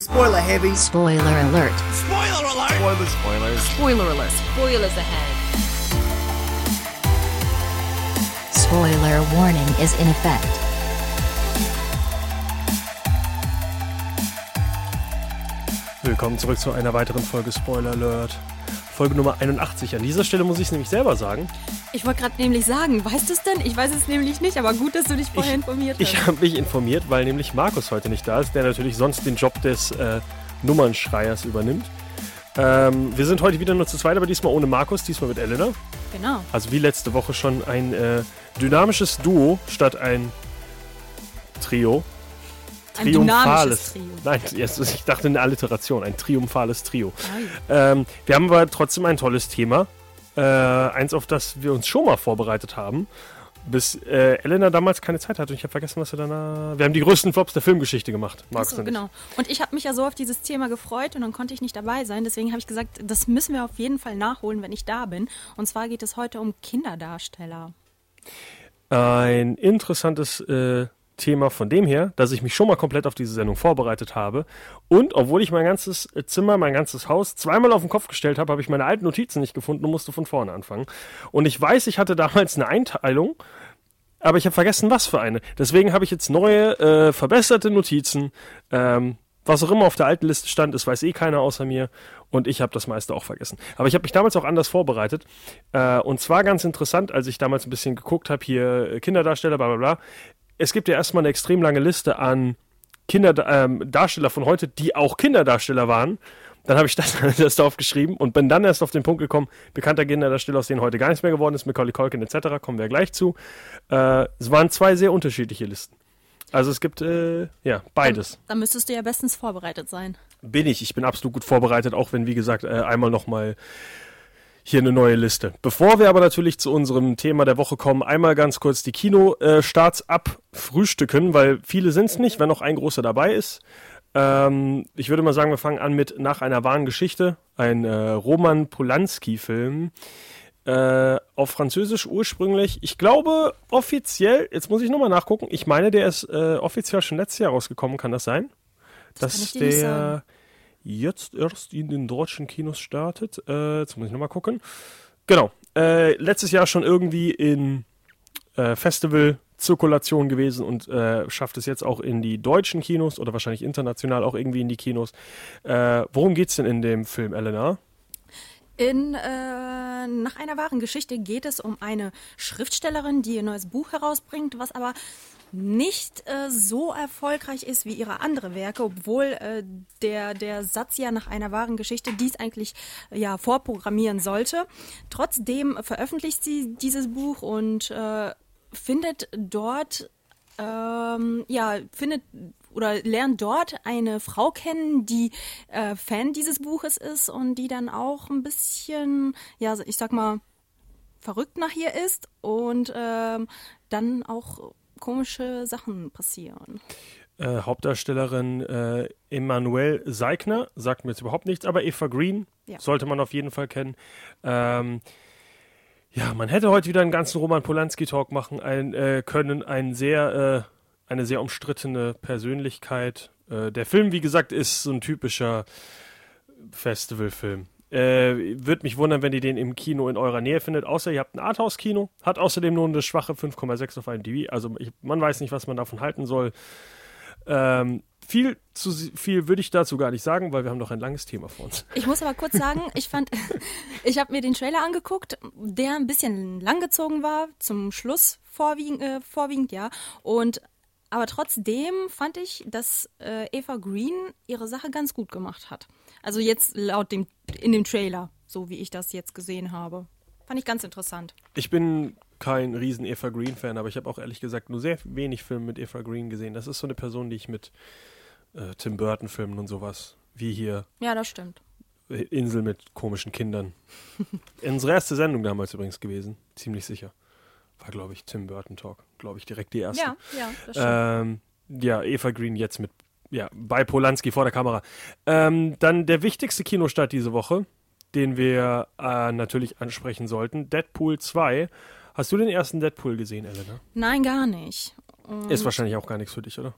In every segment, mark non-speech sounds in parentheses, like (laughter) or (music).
Spoiler heavy. Spoiler alert. Spoiler alert. Spoilers, spoilers. Spoiler alert. Spoilers ahead. Spoiler warning is in effect. Willkommen zurück zu einer weiteren Folge Spoiler Alert. Folge Nummer 81. An dieser Stelle muss ich es nämlich selber sagen. Ich wollte gerade nämlich sagen, weißt du es denn? Ich weiß es nämlich nicht, aber gut, dass du dich vorher informiert hast. Ich habe mich informiert, weil nämlich Markus heute nicht da ist, der natürlich sonst den Job des äh, Nummernschreiers übernimmt. Ähm, wir sind heute wieder nur zu zweit, aber diesmal ohne Markus, diesmal mit Elena. genau. Also wie letzte Woche schon ein äh, dynamisches Duo statt ein Trio. Ein dynamisches Trio. Nein, ich dachte eine Alliteration, ein triumphales Trio. Ähm, wir haben aber trotzdem ein tolles Thema. Äh, eins, auf das wir uns schon mal vorbereitet haben. Bis äh, Elena damals keine Zeit hatte und ich habe vergessen, was wir danach. Wir haben die größten Flops der Filmgeschichte gemacht. Und ich. genau. Und ich habe mich ja so auf dieses Thema gefreut und dann konnte ich nicht dabei sein. Deswegen habe ich gesagt, das müssen wir auf jeden Fall nachholen, wenn ich da bin. Und zwar geht es heute um Kinderdarsteller. Ein interessantes äh, Thema von dem her, dass ich mich schon mal komplett auf diese Sendung vorbereitet habe. Und obwohl ich mein ganzes äh, Zimmer, mein ganzes Haus zweimal auf den Kopf gestellt habe, habe ich meine alten Notizen nicht gefunden und musste von vorne anfangen. Und ich weiß, ich hatte damals eine Einteilung, aber ich habe vergessen, was für eine. Deswegen habe ich jetzt neue, äh, verbesserte Notizen. Ähm, was auch immer auf der alten Liste stand, das weiß eh keiner außer mir. Und ich habe das meiste auch vergessen. Aber ich habe mich damals auch anders vorbereitet. Äh, und zwar ganz interessant, als ich damals ein bisschen geguckt habe, hier äh, Kinderdarsteller, bla bla bla. Es gibt ja erstmal eine extrem lange Liste an Kinderdarsteller ähm, Darsteller von heute, die auch Kinderdarsteller waren. Dann habe ich das, (laughs) das da aufgeschrieben und bin dann erst auf den Punkt gekommen, bekannter Kinderdarsteller, aus denen heute gar nichts mehr geworden ist, Macaulay Culkin etc., kommen wir gleich zu. Äh, es waren zwei sehr unterschiedliche Listen. Also es gibt, äh, ja, beides. Da müsstest du ja bestens vorbereitet sein. Bin ich. Ich bin absolut gut vorbereitet, auch wenn, wie gesagt, äh, einmal nochmal hier eine neue Liste. Bevor wir aber natürlich zu unserem Thema der Woche kommen, einmal ganz kurz die Kinostarts abfrühstücken, weil viele sind es nicht, wenn noch ein großer dabei ist. Ähm, ich würde mal sagen, wir fangen an mit Nach einer wahren Geschichte, ein äh, Roman Polanski-Film. Äh, auf Französisch ursprünglich. Ich glaube offiziell, jetzt muss ich nochmal nachgucken, ich meine, der ist äh, offiziell schon letztes Jahr rausgekommen, kann das sein? Das dass kann ich dir nicht der sagen. Jetzt erst in den deutschen Kinos startet. Äh, jetzt muss ich nochmal gucken. Genau. Äh, letztes Jahr schon irgendwie in äh, Festival-Zirkulation gewesen und äh, schafft es jetzt auch in die deutschen Kinos oder wahrscheinlich international auch irgendwie in die Kinos. Äh, worum geht's denn in dem Film, Elena? In äh, Nach einer wahren Geschichte geht es um eine Schriftstellerin, die ihr neues Buch herausbringt, was aber nicht äh, so erfolgreich ist wie ihre andere Werke, obwohl äh, der, der Satz ja nach einer wahren Geschichte dies eigentlich äh, ja vorprogrammieren sollte. Trotzdem veröffentlicht sie dieses Buch und äh, findet dort ähm, ja, findet oder lernt dort eine Frau kennen, die äh, Fan dieses Buches ist und die dann auch ein bisschen, ja, ich sag mal, verrückt nach ihr ist und ähm, dann auch komische Sachen passieren. Äh, Hauptdarstellerin äh, Emanuelle Seigner, sagt mir jetzt überhaupt nichts, aber Eva Green Ja. sollte man auf jeden Fall kennen. Ähm, ja, man hätte heute wieder einen ganzen Roman Polanski-Talk machen ein, äh, können. Ein sehr, äh, eine sehr umstrittene Persönlichkeit. Äh, der Film, wie gesagt, ist so ein typischer Festivalfilm. Äh, Würde mich wundern, wenn ihr den im Kino in eurer Nähe findet, außer ihr habt ein Arthouse-Kino, hat außerdem nur eine schwache 5,6 auf IMDb, also ich, man weiß nicht, was man davon halten soll. Ähm, viel zu viel würde ich dazu gar nicht sagen, weil wir haben noch ein langes Thema vor uns. Ich muss aber kurz sagen, ich fand, (laughs) ich habe mir den Trailer angeguckt, der ein bisschen langgezogen war, zum Schluss vorwiegend, äh, vorwiegend ja. Und aber trotzdem fand ich, dass äh, Eva Green ihre Sache ganz gut gemacht hat. Also jetzt laut dem in dem Trailer, so wie ich das jetzt gesehen habe. Fand ich ganz interessant. Ich bin kein riesen Eva Green-Fan, aber ich habe auch ehrlich gesagt nur sehr wenig Filme mit Eva Green gesehen. Das ist so eine Person, die ich mit äh, Tim Burton-Filmen und sowas, wie hier Ja, das stimmt. Insel mit komischen Kindern. (laughs) Unsere erste Sendung damals übrigens gewesen, ziemlich sicher. War, glaube ich, Tim Burton Talk. Glaube ich, direkt die erste. Ja, ja, das stimmt. Ähm, ja, Eva Green jetzt mit, ja, bei Polanski vor der Kamera. Ähm, dann der wichtigste Kinostart diese Woche, den wir äh, natürlich ansprechen sollten, Deadpool 2. Hast du den ersten Deadpool gesehen, Elena? Nein, gar nicht. Ist wahrscheinlich auch gar nichts für dich, oder?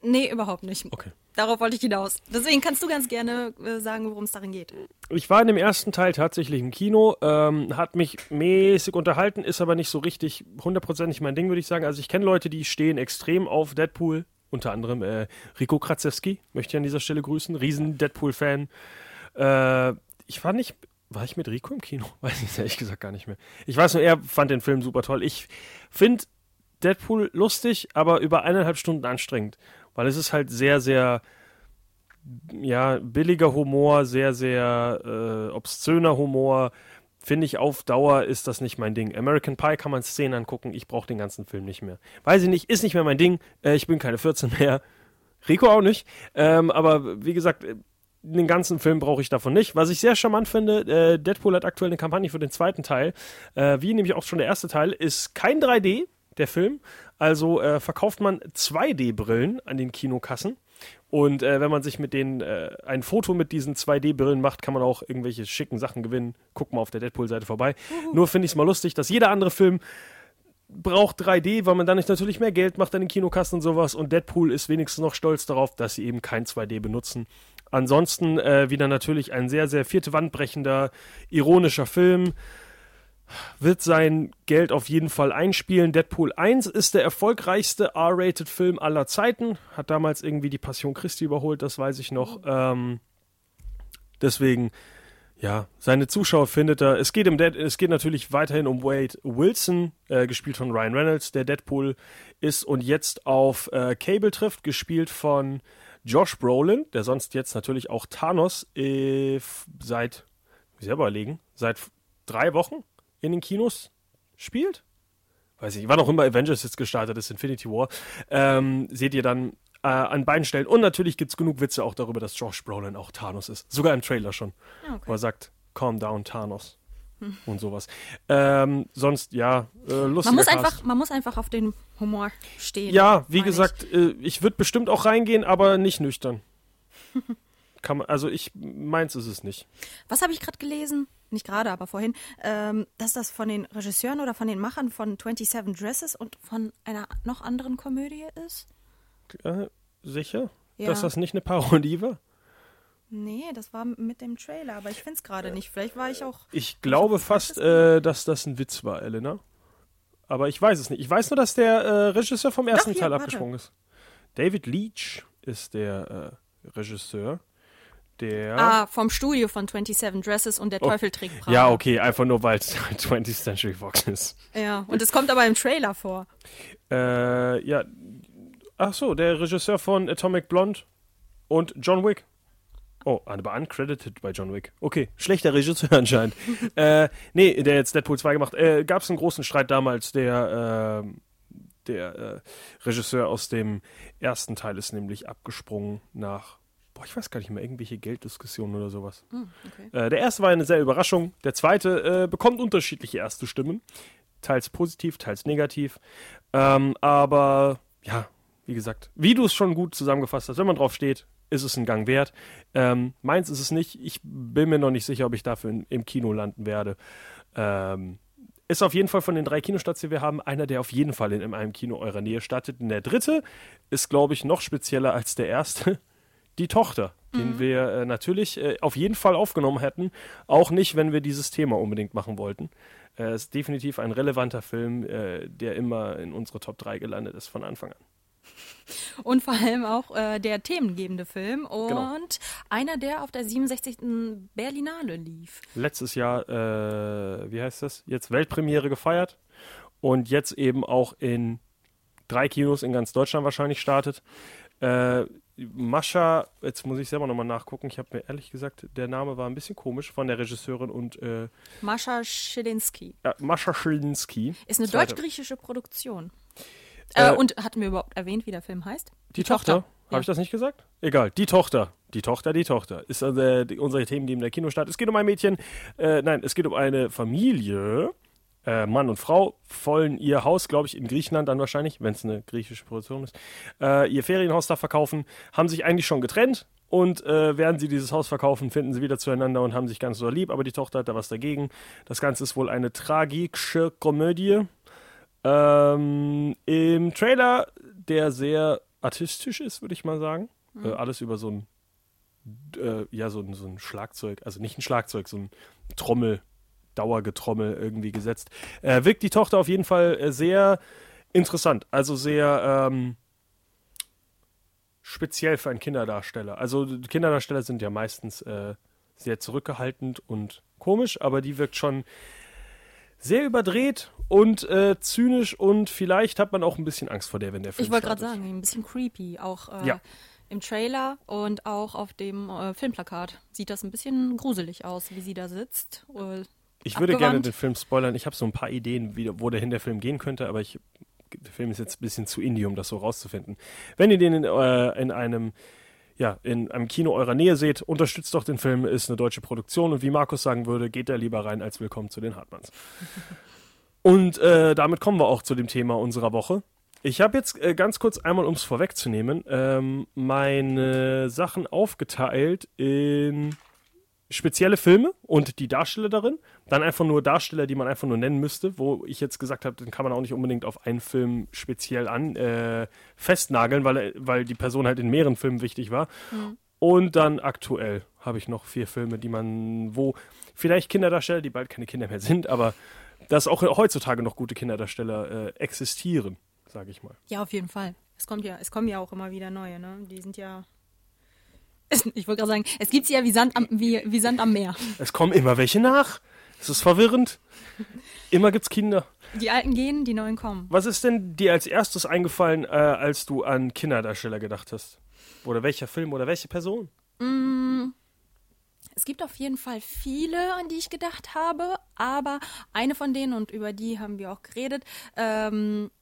Nee, überhaupt nicht. Okay. Darauf wollte ich hinaus. Deswegen kannst du ganz gerne äh, sagen, worum es darin geht. Ich war in dem ersten Teil tatsächlich im Kino, ähm, hat mich mäßig unterhalten, ist aber nicht so richtig hundertprozentig mein Ding, würde ich sagen. Also ich kenne Leute, die stehen extrem auf Deadpool, unter anderem äh, Rico Kratzewski, möchte ich an dieser Stelle grüßen, riesen Deadpool-Fan. Äh, ich war nicht, war ich mit Rico im Kino? (laughs) Weiß ich ehrlich gesagt gar nicht mehr. Ich weiß nur, er fand den Film super toll. Ich finde Deadpool lustig, aber über eineinhalb Stunden anstrengend, weil es ist halt sehr, sehr ja, billiger Humor, sehr, sehr äh, obszöner Humor. Finde ich auf Dauer ist das nicht mein Ding. American Pie kann man Szenen angucken, ich brauche den ganzen Film nicht mehr. Weiß ich nicht, ist nicht mehr mein Ding. Äh, ich bin keine 14 mehr. Rico auch nicht. Ähm, aber wie gesagt, äh, den ganzen Film brauche ich davon nicht. Was ich sehr charmant finde, äh, Deadpool hat aktuell eine Kampagne für den zweiten Teil. Äh, wie nämlich auch schon der erste Teil, ist kein 3D, der Film. Also äh, verkauft man 2D-Brillen an den Kinokassen. Und äh, wenn man sich mit denen äh, ein Foto mit diesen 2D-Brillen macht, kann man auch irgendwelche schicken Sachen gewinnen. Guck mal auf der Deadpool-Seite vorbei. Nur finde ich es mal lustig, dass jeder andere Film braucht 3D, weil man dann nicht natürlich mehr Geld macht an den Kinokassen und sowas. Und Deadpool ist wenigstens noch stolz darauf, dass sie eben kein 2D benutzen. Ansonsten äh, wieder natürlich ein sehr, sehr vierte Wand brechender, ironischer Film. Wird sein Geld auf jeden Fall einspielen. Deadpool 1 ist der erfolgreichste R-Rated-Film aller Zeiten. Hat damals irgendwie die Passion Christi überholt, das weiß ich noch. Ähm, deswegen, ja, seine Zuschauer findet er. Es geht, im Dead, es geht natürlich weiterhin um Wade Wilson, äh, gespielt von Ryan Reynolds, der Deadpool ist und jetzt auf äh, Cable trifft, gespielt von Josh Brolin, der sonst jetzt natürlich auch Thanos äh, seit, wie selber überlegen, seit drei Wochen in den Kinos spielt. Weiß ich, wann auch immer Avengers jetzt gestartet ist, Infinity War, ähm, seht ihr dann äh, an beiden Stellen. Und natürlich gibt es genug Witze auch darüber, dass Josh Brolin auch Thanos ist. Sogar im Trailer schon. Okay. Wo er sagt, calm down, Thanos. Und sowas. Ähm, sonst, ja, äh, lustiger Man muss, Cast. einfach, man muss einfach auf den Humor stehen. Ja, wie gesagt, äh, ich würde bestimmt auch reingehen, aber nicht nüchtern. (laughs) Kann man, also ich, meins ist es nicht. Ich. Was habe ich gerade gelesen? Nicht gerade, aber vorhin, ähm, dass das von den Regisseuren oder von den Machern von 27 Dresses und von einer noch anderen Komödie ist? Äh, sicher? Ja. Dass das nicht eine Parodie war? Nee, das war mit dem Trailer, aber ich finde es gerade nicht. Vielleicht war ich auch. Ich glaube fast, äh, dass das ein Witz war, Elena. Aber ich weiß es nicht. Ich weiß nur, dass der äh, Regisseur vom ersten hier, Teil warte. abgesprungen ist. David Leach ist der äh, Regisseur. Der. Ah, vom Studio von 27 Dresses und der Oh, Teufel trägt Prada. ja, okay, einfach nur weil es 20th Century Fox ist. Ja, und es kommt aber im Trailer vor. Äh, ja. Ach so, der Regisseur von Atomic Blonde und John Wick. Oh, aber uncredited bei John Wick. Okay, schlechter Regisseur (laughs) anscheinend. äh, nee, der jetzt Deadpool 2 gemacht. Äh, Gab es einen großen Streit damals, der, äh, der äh, Regisseur aus dem ersten Teil ist nämlich abgesprungen nach, boah, ich weiß gar nicht mehr, irgendwelche Gelddiskussionen oder sowas. okay. Äh, der erste war eine sehr Überraschung. Der zweite äh, bekommt unterschiedliche erste Stimmen. Teils positiv, teils negativ. Ähm, aber ja, wie gesagt, wie du es schon gut zusammengefasst hast, wenn man drauf steht, ist es ein Gang wert. Ähm, meins ist es nicht. Ich bin mir noch nicht sicher, ob ich dafür in, im Kino landen werde. Ähm, ist auf jeden Fall von den drei Kinostarts, die wir haben, einer, der auf jeden Fall in, in einem Kino eurer Nähe startet. Und der dritte ist, glaube ich, noch spezieller als der erste. Die Tochter, den wir äh, natürlich äh, auf jeden Fall aufgenommen hätten. Auch nicht, wenn wir dieses Thema unbedingt machen wollten. Äh, ist definitiv ein relevanter Film, äh, der immer in unsere Top 3 gelandet ist von Anfang an. Und vor allem auch äh, der themengebende Film und Genau. einer, der auf der 67. Berlinale lief. letztes Jahr, äh, wie heißt das, jetzt Weltpremiere gefeiert und jetzt eben auch in drei Kinos in ganz Deutschland wahrscheinlich startet. Äh, Mascha, jetzt muss ich selber nochmal nachgucken, ich habe mir ehrlich gesagt, der Name war ein bisschen komisch von der Regisseurin und äh, Mascha Schilinski. äh, Mascha Schilinski. Ist eine deutsch-griechische Produktion. Äh, Äh, und hatten wir überhaupt erwähnt, wie der Film heißt? Die, Tochter. Habe Ja. ich das nicht gesagt? Egal, die Tochter. Die Tochter, die Tochter. Ist also die, unsere Themengebende Kinostart. Es geht um ein Mädchen, äh, nein, es geht um eine Familie, äh, Mann und Frau, wollen ihr Haus, glaube ich, in Griechenland dann wahrscheinlich, wenn es eine griechische Produktion ist, äh, ihr Ferienhaus da verkaufen, haben sich eigentlich schon getrennt und äh, während sie dieses Haus verkaufen, finden sie wieder zueinander und haben sich ganz so lieb, aber die Tochter hat da was dagegen. Das Ganze ist wohl eine tragische Komödie. Ähm, Im Trailer, der sehr artistisch ist, würde ich mal sagen. Äh, alles über so ein, äh, ja, so ein, so ein Schlagzeug, also nicht ein Schlagzeug, so ein Trommel, Dauergetrommel irgendwie gesetzt. Äh, wirkt die Tochter auf jeden Fall äh, sehr interessant, also sehr ähm, speziell für einen Kinderdarsteller. Also Kinderdarsteller sind ja meistens äh, sehr zurückgehaltend und komisch, aber die wirkt schon sehr überdreht und äh, zynisch und vielleicht hat man auch ein bisschen Angst vor der, wenn der Film Ich wollte gerade sagen, ein bisschen creepy. Auch äh, Ja. im Trailer und auch auf dem äh, Filmplakat sieht das ein bisschen gruselig aus, wie sie da sitzt. Ich würde gerne abgewandt. den Film spoilern. Ich habe so ein paar Ideen, wie, wo dahin der Film gehen könnte, aber ich, der Film ist jetzt ein bisschen zu indie, um das so rauszufinden. Wenn ihr den in, äh, in einem ja, in einem Kino eurer Nähe seht, unterstützt doch den Film, ist eine deutsche Produktion und wie Markus sagen würde, geht da lieber rein als willkommen zu den Hartmanns. (laughs) und äh, damit kommen wir auch zu dem Thema unserer Woche. Ich habe jetzt äh, ganz kurz einmal, um es vorwegzunehmen, ähm, meine Sachen aufgeteilt in spezielle Filme und die Darsteller darin. Dann einfach nur Darsteller, die man einfach nur nennen müsste, wo ich jetzt gesagt habe, den kann man auch nicht unbedingt auf einen Film speziell an äh, festnageln, weil, weil die Person halt in mehreren Filmen wichtig war. Und dann aktuell habe ich noch vier Filme, die man, wo vielleicht Kinderdarsteller, die bald keine Kinder mehr sind, aber dass auch heutzutage noch gute Kinderdarsteller äh, existieren, sage ich mal. ja, auf jeden Fall. Es kommt ja, es kommen ja auch immer wieder neue, ne? Die sind ja. Ich wollte gerade sagen, es gibt sie ja wie Sand am, wie, wie Sand am Meer. Es kommen immer welche nach. Es ist verwirrend. Immer gibt's Kinder. Die alten gehen, die neuen kommen. Was ist denn dir als erstes eingefallen, äh, als du an Kinderdarsteller gedacht hast? Oder welcher Film oder welche Person? Es gibt auf jeden Fall viele, an die ich gedacht habe, aber eine von denen, und über die haben wir auch geredet, ähm,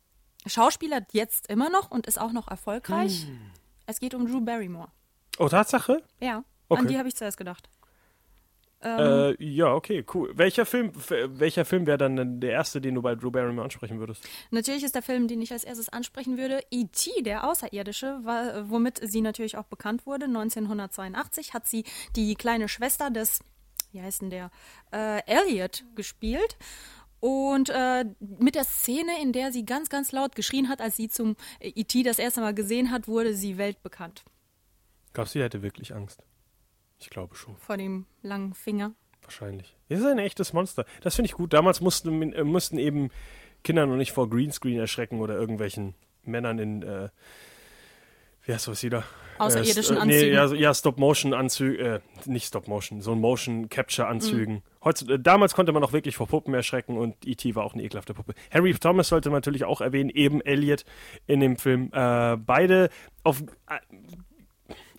Schauspieler jetzt immer noch und ist auch noch erfolgreich. Hm. Es geht um Drew Barrymore. Oh, Tatsache? Ja, Okay. an die habe ich zuerst gedacht. Ähm, Äh, ja, okay, cool. Welcher Film, welcher Film wäre dann der erste, den du bei Drew Barrymore ansprechen würdest? Natürlich ist der Film, den ich als erstes ansprechen würde, E.T., der Außerirdische, womit sie natürlich auch bekannt wurde. 1982 hat sie die kleine Schwester des, wie heißt denn der, äh, Elliot gespielt. Und äh, mit der Szene, in der sie ganz, ganz laut geschrien hat, als sie zum E.T. das erste Mal gesehen hat, wurde sie weltbekannt. Glaubst du, die hätte wirklich Angst? Ich glaube schon, Vor dem langen Finger. wahrscheinlich. Das ist ein echtes Monster. Das finde ich gut. Damals mussten, äh, mussten eben Kinder noch nicht vor Greenscreen erschrecken oder irgendwelchen Männern in, äh, wie heißt was wieder? Außerirdischen äh, Anzügen. Nee, ja, ja Stop-Motion-Anzüge, äh, nicht Stop-Motion, so ein Mhm. Motion-Capture-Anzügen. Heutzutage- damals konnte man noch wirklich vor Puppen erschrecken und E.T. war auch eine ekelhafte Puppe. Harry Thomas sollte man natürlich auch erwähnen, eben Elliot in dem Film. Äh, beide auf, äh,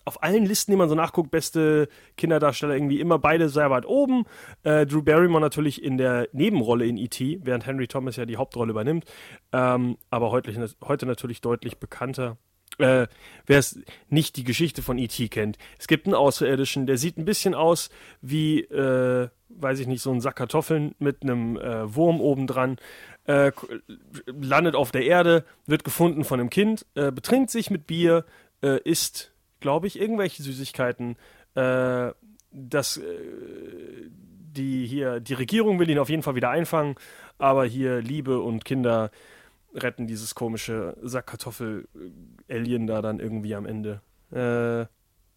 auf allen Listen, die man so nachguckt, beste Kinderdarsteller irgendwie immer beide sehr weit oben. Äh, Drew Barrymore natürlich in der Nebenrolle in E.T., während Henry Thomas ja die Hauptrolle übernimmt. Ähm, aber heute, heute natürlich deutlich bekannter. Äh, Wer es nicht die Geschichte von E.T. kennt. Es gibt einen Außerirdischen, der sieht ein bisschen aus wie, äh, weiß ich nicht, so ein Sack Kartoffeln mit einem äh, Wurm obendran. Äh, landet auf der Erde, wird gefunden von einem Kind, äh, betrinkt sich mit Bier, äh, isst, glaube ich, irgendwelche Süßigkeiten. Äh, das, äh, die hier, die Regierung will ihn auf jeden Fall wieder einfangen, aber hier Liebe und Kinder retten dieses komische Sackkartoffel-Alien da dann irgendwie am Ende. Äh,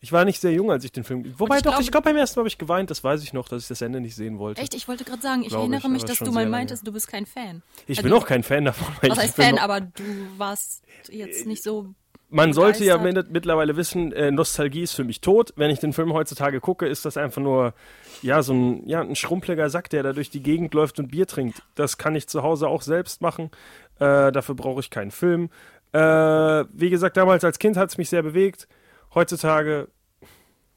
ich war nicht sehr jung, als ich den Film. Wobei ich doch, glaube- ich glaube beim ersten Mal habe ich geweint, das weiß ich noch, dass ich das Ende nicht sehen wollte. Echt, ich wollte gerade sagen, ich Glaube erinnere ich, mich, dass du mal meintest, du bist kein Fan. Ich Also bin auch kein Fan davon. Was ich heißt Fan, aber du warst jetzt nicht so. Man sollte ja mittlerweile wissen, äh, Nostalgie ist für mich tot. Wenn ich den Film heutzutage gucke, ist das einfach nur ja so ein ja ein schrumpeliger Sack, der da durch die Gegend läuft und Bier trinkt. Das kann ich zu Hause auch selbst machen. Äh, dafür brauche ich keinen Film. Äh, wie gesagt, damals als Kind hat es mich sehr bewegt. Heutzutage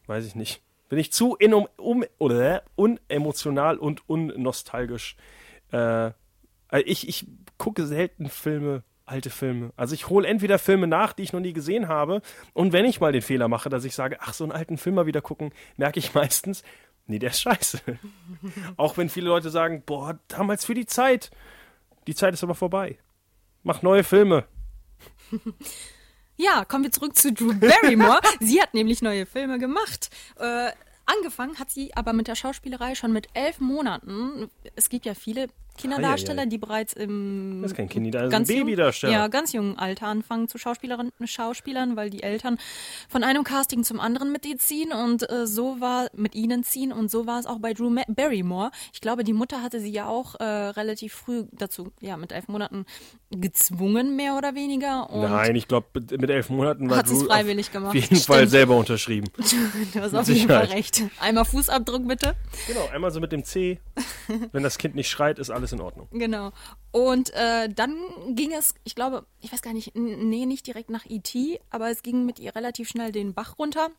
weiß ich nicht. Bin ich zu in, um, um, oder unemotional und unnostalgisch. Äh, ich, ich gucke selten Filme, alte Filme. Also ich hole entweder Filme nach, die ich noch nie gesehen habe. Und wenn ich mal den Fehler mache, dass ich sage, ach, so einen alten Film mal wieder gucken, merke ich (laughs) meistens, nee, der ist scheiße. (laughs) Auch wenn viele Leute sagen, boah, damals für die Zeit. Die Zeit ist aber vorbei. Mach neue Filme. (laughs) Ja, kommen wir zurück zu Drew Barrymore. sie hat nämlich neue Filme gemacht. Äh, angefangen hat sie aber mit der Schauspielerei schon mit elf Monaten. Es gibt ja viele, Kinderdarsteller, Eieiei. die bereits im Das ist kein Kind, das ist ein ganz jung- Babydarsteller. Ja, ganz jungen Alter anfangen zu Schauspielerinnen, Schauspielern, weil die Eltern von einem Casting zum anderen mit ihr ziehen und äh, so war mit ihnen ziehen und so war es auch bei Drew Barrymore. Ich glaube, die Mutter hatte sie ja auch äh, relativ früh dazu, ja, mit elf Monaten gezwungen, mehr oder weniger. Nein, ich glaube, mit elf Monaten war Hat Drew freiwillig auf gemacht. jeden Fall Stimmt. selber unterschrieben. (laughs) du hast auf jeden Fall recht. Einmal Fußabdruck bitte. Genau, einmal so mit dem C. Wenn das Kind nicht schreit, ist alles in Ordnung. Genau. Und äh, dann ging es, ich glaube, ich weiß gar nicht, nee, nicht direkt nach E.T., aber es ging mit ihr relativ schnell den Bach runter.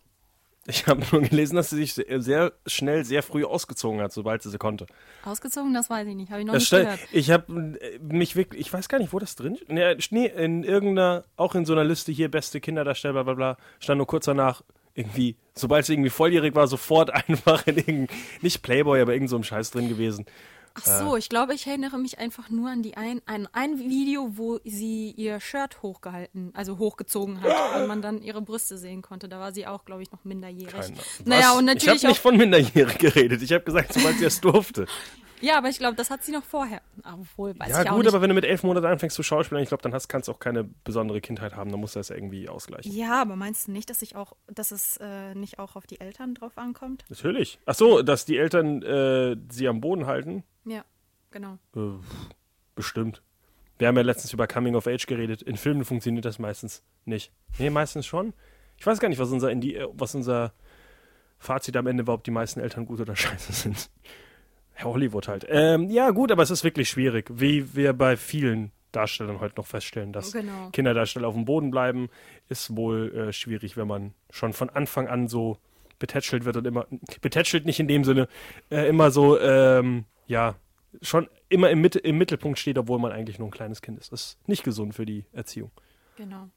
Ich habe nur gelesen, dass sie sich sehr, schnell, sehr früh ausgezogen hat, sobald sie sie konnte. Ausgezogen, das weiß ich nicht, habe ich noch Das nicht gehört. ich habe mich wirklich, ich weiß gar nicht, wo das drin ist. Nee, in irgendeiner, auch in so einer Liste hier, beste Kinderdarsteller, bla bla bla, stand nur kurz danach, irgendwie, sobald sie irgendwie volljährig war, sofort (laughs) einfach in irgendein, nicht Playboy, aber irgend so einem Scheiß drin gewesen. Ach so, ich glaube, ich erinnere mich einfach nur an die ein, an ein Video, wo sie ihr Shirt hochgehalten, also hochgezogen hat (gasps) und man dann ihre Brüste sehen konnte. Da war sie auch, glaube ich, noch minderjährig. Keine- Naja, Was? und ich natürlich habe nicht von Minderjährig geredet. Ich habe gesagt, sobald sie es durfte. Ja, aber ich glaube, das hat sie noch vorher. Obwohl, weiß ja ich auch gut, nicht. aber wenn du mit elf Monaten anfängst zu schauspielen, ich glaube, dann hast, kannst du auch keine besondere Kindheit haben. Dann musst du das irgendwie ausgleichen. Ja, aber meinst du nicht, dass ich auch, dass es äh, nicht auch auf die Eltern drauf ankommt? Natürlich. Ach so, dass die Eltern äh, sie am Boden halten, Ja, genau. äh, bestimmt. Wir haben ja letztens über Coming of Age geredet. In Filmen funktioniert das meistens nicht. Nee, meistens schon. Ich weiß gar nicht, was unser, Indi äh, was unser Fazit am Ende war, ob die meisten Eltern gut oder (laughs) scheiße sind. Herr Hollywood halt. Ähm, ja, gut, aber es ist wirklich schwierig, wie wir bei vielen Darstellern heute noch feststellen, dass Genau. Kinderdarsteller auf dem Boden bleiben, ist wohl äh, schwierig, wenn man schon von Anfang an so betätschelt wird und immer, betätschelt nicht in dem Sinne, äh, immer so, ähm, ja, schon immer im, Mitte, im Mittelpunkt steht, obwohl man eigentlich nur ein kleines Kind ist. Das ist nicht gesund für die Erziehung. Genau.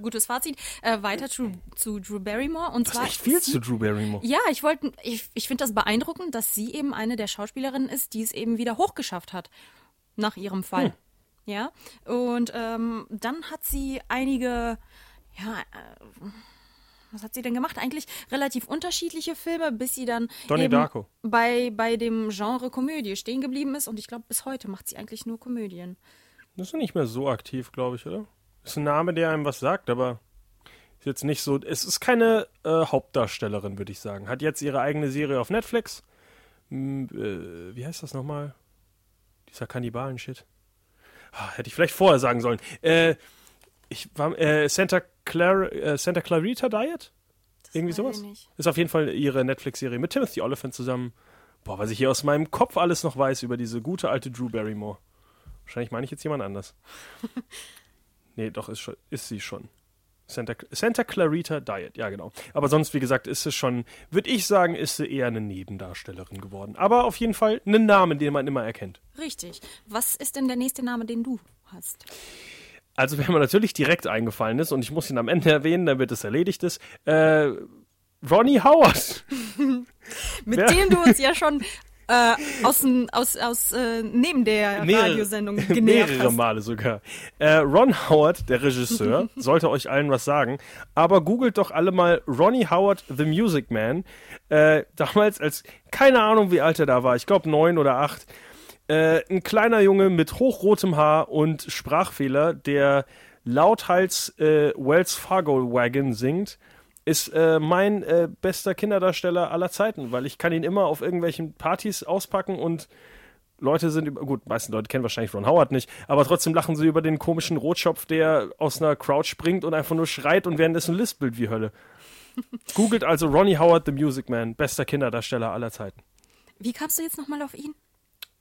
Gutes Fazit. Äh, weiter zu, zu Drew Barrymore. Und Das zwar echt viel zu Drew Barrymore. Ja, ich wollte, ich, ich finde das beeindruckend, dass sie eben eine der Schauspielerinnen ist, die es eben wieder hochgeschafft hat nach ihrem Fall. Hm. Ja. Und ähm, dann hat sie einige, ja, äh, was hat sie denn gemacht? Eigentlich relativ unterschiedliche Filme, bis sie dann Donnie eben Darko. bei bei dem Genre Komödie stehen geblieben ist. Und ich glaube, bis heute macht sie eigentlich nur Komödien. Das ist ja nicht mehr so aktiv, glaube ich, oder? Ist ein Name, der einem was sagt, aber ist jetzt nicht so. Es ist keine äh, Hauptdarstellerin, würde ich sagen. Hat jetzt ihre eigene Serie auf Netflix. Hm, äh, wie heißt das nochmal? Dieser Kannibalen-Shit. Ah, hätte ich vielleicht vorher sagen sollen. Äh, ich war äh, Santa, Clara, äh, Santa Clarita Diet? Irgendwie weiß sowas? ich nicht. Ist auf jeden Fall ihre Netflix-Serie mit Timothy Oliphant zusammen. Boah, was ich hier aus meinem Kopf alles noch weiß über diese gute alte Drew Barrymore. Wahrscheinlich meine ich jetzt jemand anders. (laughs) nee, doch, ist, schon, ist sie schon. Santa, Santa Clarita Diet, ja genau. Aber sonst, wie gesagt, ist sie schon, würde ich sagen, ist sie eher eine Nebendarstellerin geworden. Aber auf jeden Fall einen Namen, den man immer erkennt. Richtig. Was ist denn der nächste Name, den du hast? Also, wer mir natürlich direkt eingefallen ist, und ich muss ihn am Ende erwähnen, damit es erledigt ist, äh, Ronnie Howard. (laughs) Mit Wer- dem du uns ja schon äh, aus, aus, aus äh, neben der Radiosendung genervt (laughs) mehrere hast. Male sogar. Äh, Ron Howard, der Regisseur, (laughs) sollte euch allen was sagen. Aber googelt doch alle mal Ronnie Howard, The Music Man. Äh, damals als, keine Ahnung, wie alt er da war. Ich glaube neun oder acht. Äh, ein kleiner Junge mit hochrotem Haar und Sprachfehler, der lauthals äh, Wells Fargo Wagon singt, ist äh, mein äh, bester Kinderdarsteller aller Zeiten, weil ich kann ihn immer auf irgendwelchen Partys auspacken und Leute sind, über, gut, meisten Leute kennen wahrscheinlich Ron Howard nicht, aber trotzdem lachen sie über den komischen Rotschopf, der aus einer Crowd springt und einfach nur schreit und währenddessen lispelt wie Hölle. (laughs) Googelt also Ronnie Howard, The Music Man, bester Kinderdarsteller aller Zeiten. Wie kamst du jetzt nochmal auf ihn?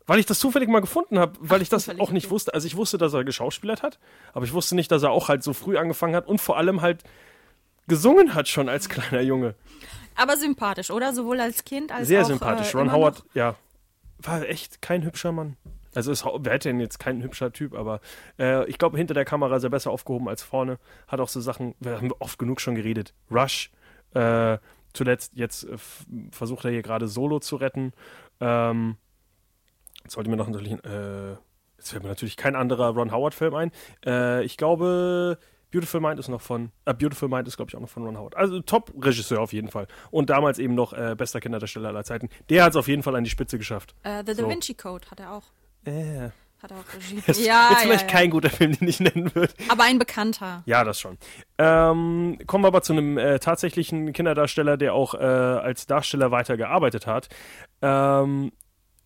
Weil ich das zufällig mal gefunden habe, weil ich das auch nicht wusste. Also ich wusste, dass er geschauspielert hat, aber ich wusste nicht, dass er auch halt so früh angefangen hat und vor allem halt gesungen hat schon als kleiner Junge. Aber sympathisch, oder? Sowohl als Kind als Sehr auch sympathisch. Äh, Ron Howard, ja, war echt kein hübscher Mann. Also ist, wer hätte denn jetzt kein hübscher Typ, aber äh, ich glaube, hinter der Kamera ist er besser aufgehoben als vorne. Hat auch so Sachen, wir haben oft genug schon geredet. Rush, äh, zuletzt, jetzt äh, versucht er hier gerade Solo zu retten. Ähm, sollte mir noch natürlich, äh, jetzt fällt mir natürlich kein anderer Ron Howard-Film ein. Äh, ich glaube, Beautiful Mind ist noch von, äh, Beautiful Mind ist, glaube ich, auch noch von Ron Howard. Also Top-Regisseur auf jeden Fall. Und damals eben noch äh, bester Kinderdarsteller aller Zeiten. Der hat es auf jeden Fall an die Spitze geschafft. Äh, The Da So. Vinci Code hat er auch. Äh, Hat er auch Regie. (laughs) jetzt, ja, vielleicht ja, ja. kein guter Film, den ich nennen würde. Aber ein bekannter. Ja, das schon. Ähm, kommen wir aber zu einem äh, tatsächlichen Kinderdarsteller, der auch äh, als Darsteller weiter gearbeitet hat. Ähm,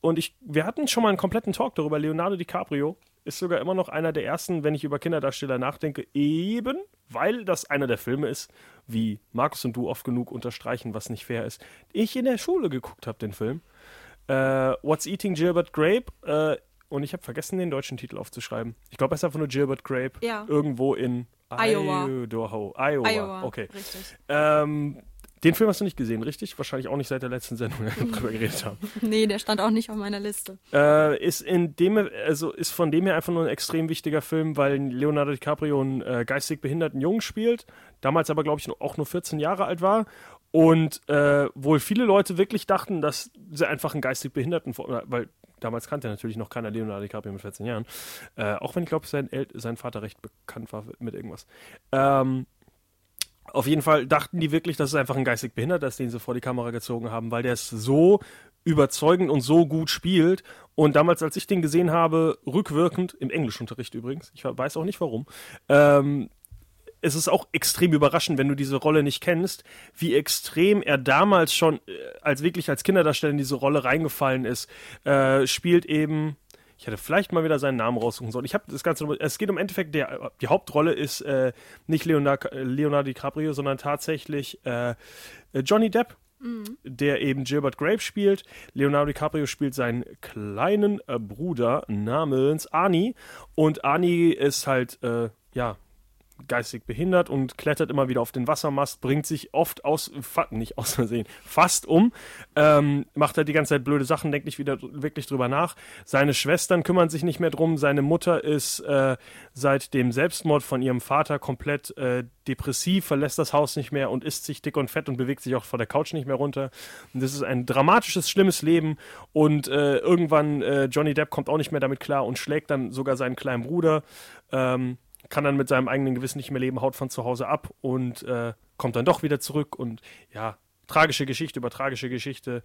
und ich, wir hatten schon mal einen kompletten Talk darüber. Leonardo DiCaprio ist sogar immer noch einer der ersten, wenn ich über Kinderdarsteller nachdenke, eben weil das einer der Filme ist, wie Markus und du oft genug unterstreichen, was nicht fair ist. Ich in der Schule geguckt habe, den Film. Äh, What's Eating Gilbert Grape? Äh, und ich habe vergessen, den deutschen Titel aufzuschreiben. Ich glaube, es ist einfach nur Gilbert Grape. Ja. Irgendwo in Iowa. Idaho. Iowa. Iowa. Okay. Richtig. Ähm, den Film hast du nicht gesehen, richtig? Wahrscheinlich auch nicht seit der letzten Sendung, (laughs) wo wir drüber geredet haben. Nee, der stand auch nicht auf meiner Liste. Äh, ist in dem, also ist von dem her einfach nur ein extrem wichtiger Film, weil Leonardo DiCaprio einen äh, geistig behinderten Jungen spielt, damals aber glaube ich auch nur 14 Jahre alt war und äh, wohl viele Leute wirklich dachten, dass sie einfach einen geistig behinderten, vor- weil damals kannte natürlich noch keiner Leonardo DiCaprio mit 14 Jahren, äh, auch wenn ich glaube sein, El sein Vater recht bekannt war mit irgendwas. Ähm, auf jeden Fall dachten die wirklich, dass es einfach ein geistig Behinderter ist, den sie vor die Kamera gezogen haben, weil der es so überzeugend und so gut spielt. Und damals, als ich den gesehen habe, rückwirkend, im Englischunterricht übrigens, ich weiß auch nicht warum, ähm, es ist auch extrem überraschend, wenn du diese Rolle nicht kennst, wie extrem er damals schon äh, als wirklich als Kinderdarsteller in diese Rolle reingefallen ist. Äh, spielt eben, ich hätte vielleicht mal wieder seinen Namen raussuchen sollen. Ich habe das Ganze, es geht um im Endeffekt, der, die Hauptrolle ist äh, nicht Leonardo, Leonardo DiCaprio, sondern tatsächlich äh, Johnny Depp der eben Gilbert Grape spielt. Leonardo DiCaprio spielt seinen kleinen äh, Bruder namens Arnie. Und Arnie ist halt, äh, ja, geistig behindert und klettert immer wieder auf den Wassermast, bringt sich oft aus, nicht aus Versehen, fast um, ähm, macht halt die ganze Zeit blöde Sachen, denkt nicht wieder wirklich drüber nach. Seine Schwestern kümmern sich nicht mehr drum, seine Mutter ist äh, seit dem Selbstmord von ihrem Vater komplett äh, depressiv, verlässt das Haus nicht mehr und isst sich dick und fett und bewegt sich auch vor der Couch nicht mehr runter. Und das ist ein dramatisches, schlimmes Leben und äh, irgendwann äh, Johnny Depp kommt auch nicht mehr damit klar und schlägt dann sogar seinen kleinen Bruder. Ähm, kann dann mit seinem eigenen Gewissen nicht mehr leben, haut von zu Hause ab und äh, kommt dann doch wieder zurück und ja, tragische Geschichte über tragische Geschichte.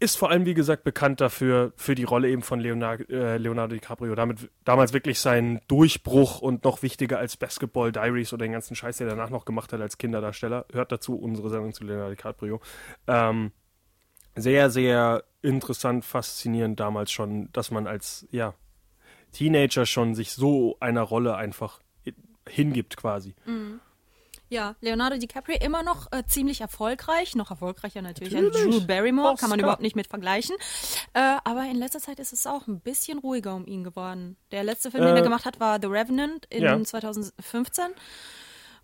Ist vor allem, wie gesagt, bekannt dafür, für die Rolle eben von Leonardo, äh, Leonardo DiCaprio. Damit damals wirklich sein Durchbruch und noch wichtiger als Basketball Diaries oder den ganzen Scheiß, der er danach noch gemacht hat als Kinderdarsteller. Hört dazu unsere Sendung zu Leonardo DiCaprio. Ähm, sehr, sehr interessant, faszinierend damals schon, dass man als, ja, Teenager schon sich so einer Rolle einfach hingibt quasi. Ja, Leonardo DiCaprio immer noch äh, ziemlich erfolgreich, noch erfolgreicher natürlich, als Natürlich. Drew Barrymore, kann man Oscar. überhaupt nicht mit vergleichen. Äh, aber in letzter Zeit ist es auch ein bisschen ruhiger um ihn geworden. Der letzte Film, den Äh, er gemacht hat, war The Revenant in ja. 2015.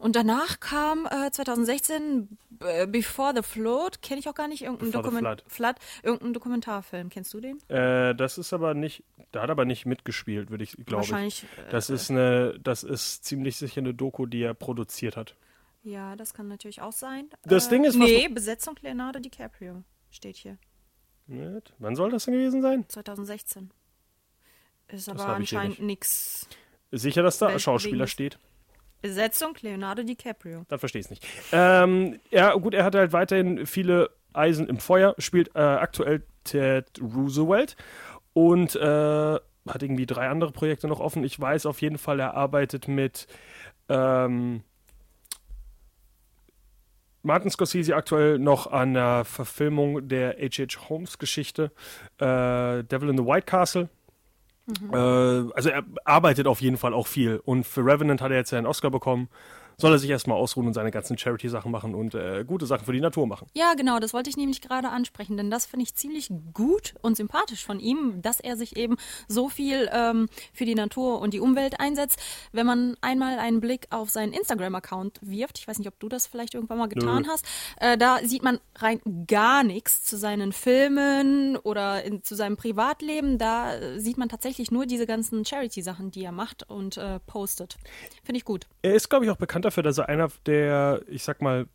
Und danach kam äh, 2016 äh, Before the Flood, kenne ich auch gar nicht, irgendein Dokument Flood, irgendein Dokumentarfilm. Kennst du den? Äh, das ist aber nicht, da hat er aber nicht mitgespielt, würde ich, glaube ich. Wahrscheinlich. Äh, Das ist eine, das ist ziemlich sicher eine Doku, die er produziert hat. ja, das kann natürlich auch sein. Das äh, Ding ist, Nee, Besetzung Leonardo DiCaprio steht hier. Nicht? Wann soll das denn gewesen sein? 2016. Ist Das aber ich anscheinend. Ist sicher, dass da Schauspieler steht? Besetzung Leonardo DiCaprio. Dann verstehe ich es nicht. Ähm, ja, gut, er hat halt weiterhin viele Eisen im Feuer, spielt äh, aktuell Ted Roosevelt und äh, hat irgendwie drei andere Projekte noch offen. Ich weiß auf jeden Fall, er arbeitet mit ähm, Martin Scorsese aktuell noch an der Verfilmung der H.H. Holmes Geschichte äh, Devil in the White Castle. Äh, also er arbeitet auf jeden Fall auch viel. Und für Revenant hat er jetzt ja einen Oscar bekommen. Soll er sich erstmal ausruhen und seine ganzen Charity-Sachen machen und äh, gute Sachen für die Natur machen. Ja, genau, das wollte ich nämlich gerade ansprechen, denn das finde ich ziemlich gut und sympathisch von ihm, dass er sich eben so viel ähm, für die Natur und die Umwelt einsetzt. Wenn man einmal einen Blick auf seinen Instagram-Account wirft, ich weiß nicht, ob du das vielleicht irgendwann mal getan Nö. hast, äh, da sieht man rein gar nichts zu seinen Filmen oder in, zu seinem Privatleben. Da äh, sieht man tatsächlich nur diese ganzen Charity-Sachen, die er macht und äh, postet. Finde ich gut. Er ist, glaube ich, auch bekannt dafür, dass er einer der, ich sag mal,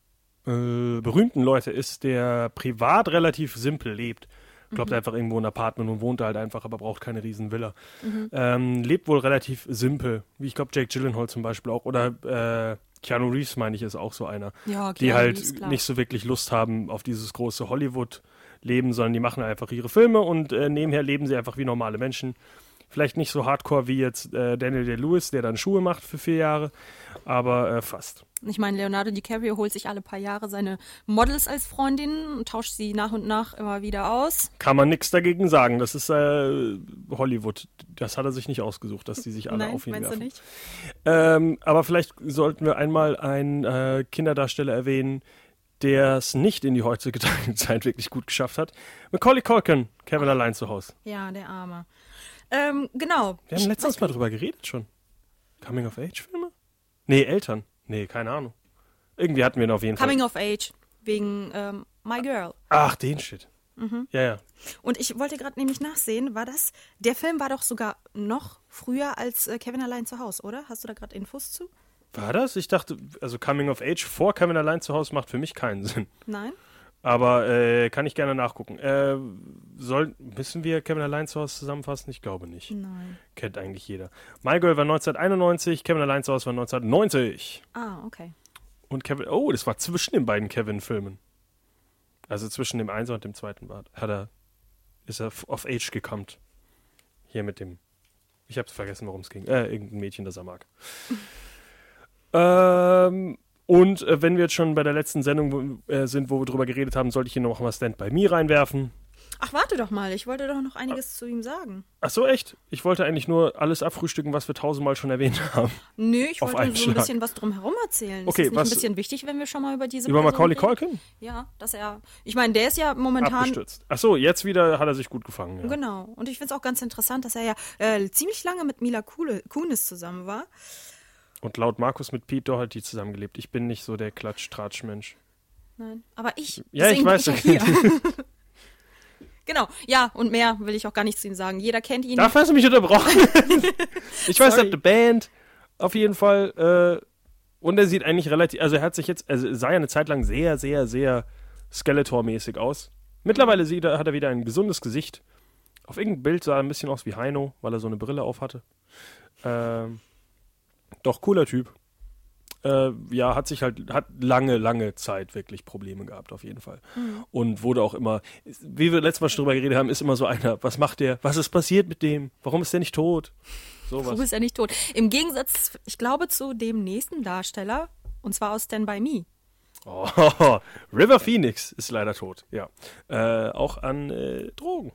äh, berühmten Leute ist, der privat relativ simpel lebt. Glaubt einfach irgendwo ein Apartment und wohnt da halt einfach, aber braucht keine riesen Villa. Ähm, lebt wohl relativ simpel, wie ich glaube Jake Gyllenhaal zum Beispiel auch. Oder äh, Keanu Reeves, meine ich, ist auch so einer. Ja, die halt Reeves, nicht so wirklich Lust haben auf dieses große Hollywood-Leben, sondern die machen einfach ihre Filme und äh, nebenher leben sie einfach wie normale Menschen. Vielleicht nicht so hardcore wie jetzt äh, Daniel Day-Lewis, der dann Schuhe macht für vier Jahre, aber äh, fast. Ich meine, Leonardo DiCaprio holt sich alle paar Jahre seine Models als Freundinnen und tauscht sie nach und nach immer wieder aus. Kann man nichts dagegen sagen. Das ist äh, Hollywood. Das hat er sich nicht ausgesucht, dass die sich alle Nein, auf ihn meinst werfen. du nicht? Ähm, aber vielleicht sollten wir einmal einen äh, Kinderdarsteller erwähnen, der es nicht in die heutige (laughs) Zeit wirklich gut geschafft hat. Macaulay Culkin, Kevin allein zu Hause. Ja, der Arme. Ähm, genau. Wir haben letztens mal drüber geredet schon. Coming-of-Age-Filme? Nee, Eltern. Nee, keine Ahnung. Irgendwie hatten wir ihn auf jeden Coming Fall. of Age wegen ähm, My Girl. Ach, den Shit. Mhm. Ja, ja. Und ich wollte gerade nämlich nachsehen, war das, der Film war doch sogar noch früher als äh, Kevin allein zu Hause, oder? Hast du da gerade Infos zu? War das? Ich dachte, also Coming-of-Age vor Kevin allein zu Hause macht für mich keinen Sinn. Nein? Aber äh, kann ich gerne nachgucken. Äh, soll, müssen wir Kevin allein zu Hause zusammenfassen? Ich glaube nicht. Nein. Kennt eigentlich jeder. My Girl war 1991, Kevin allein zu Hause war 1990. Ah, okay. Und Kevin, oh, das war zwischen den beiden Kevin-Filmen. Also zwischen dem Einser und dem zweiten war, hat er, ist er f- auf Age gekommen. Hier mit dem, ich hab's vergessen, worum es ging. Äh, irgendein Mädchen, das er mag. (laughs) ähm, und äh, wenn wir jetzt schon bei der letzten Sendung äh, sind, wo wir drüber geredet haben, sollte ich hier noch mal Stand by Me reinwerfen. Ach, warte doch mal, ich wollte doch noch einiges zu ihm sagen. Ach so, echt? Ich wollte eigentlich nur alles abfrühstücken, was wir tausendmal schon erwähnt haben. Nö, ich Auf wollte einen so ein bisschen was drumherum erzählen. Okay, ist das nicht was- ein bisschen wichtig, wenn wir schon mal über diese Über Person Macaulay? Culkin? Ja, dass er, ich meine, der ist ja momentan Abgestürzt. Ach so, jetzt wieder hat er sich gut gefangen. Ja. Genau. Und ich finde es auch ganz interessant, dass er ja äh, ziemlich lange mit Mila Kunis zusammen war. Und laut Markus mit Pete Doherty zusammengelebt. Ich bin nicht so der Klatsch-Tratsch-Mensch. Nein. Aber ich. Ja, ich weiß. ich ja (laughs) genau. Ja, und mehr will ich auch gar nichts zu ihm sagen. Jeder kennt ihn. Darf hast du mich unterbrochen? (laughs) ich weiß, er hat eine Band. Auf jeden Fall. Äh, und er sieht eigentlich relativ. Also, er hat sich jetzt. Also, sah ja eine Zeit lang sehr, sehr, sehr Skeletor-mäßig aus. Mittlerweile sieht er, hat er wieder ein gesundes Gesicht. Auf irgendeinem Bild sah er ein bisschen aus wie Heino, weil er so eine Brille auf hatte. Ähm, doch, cooler Typ. Äh, ja, hat sich halt, hat lange, lange Zeit wirklich Probleme gehabt, auf jeden Fall. Und wurde auch immer, wie wir letztes Mal schon drüber geredet haben, ist immer so einer, was macht der? Was ist passiert mit dem? Warum ist der nicht tot? Sowas. bist ja nicht tot. Im Gegensatz, ich glaube, zu dem nächsten Darsteller, und zwar aus Stand By Me. Oh, (laughs) River Phoenix ist leider tot, ja. Äh, auch an äh, Drogen.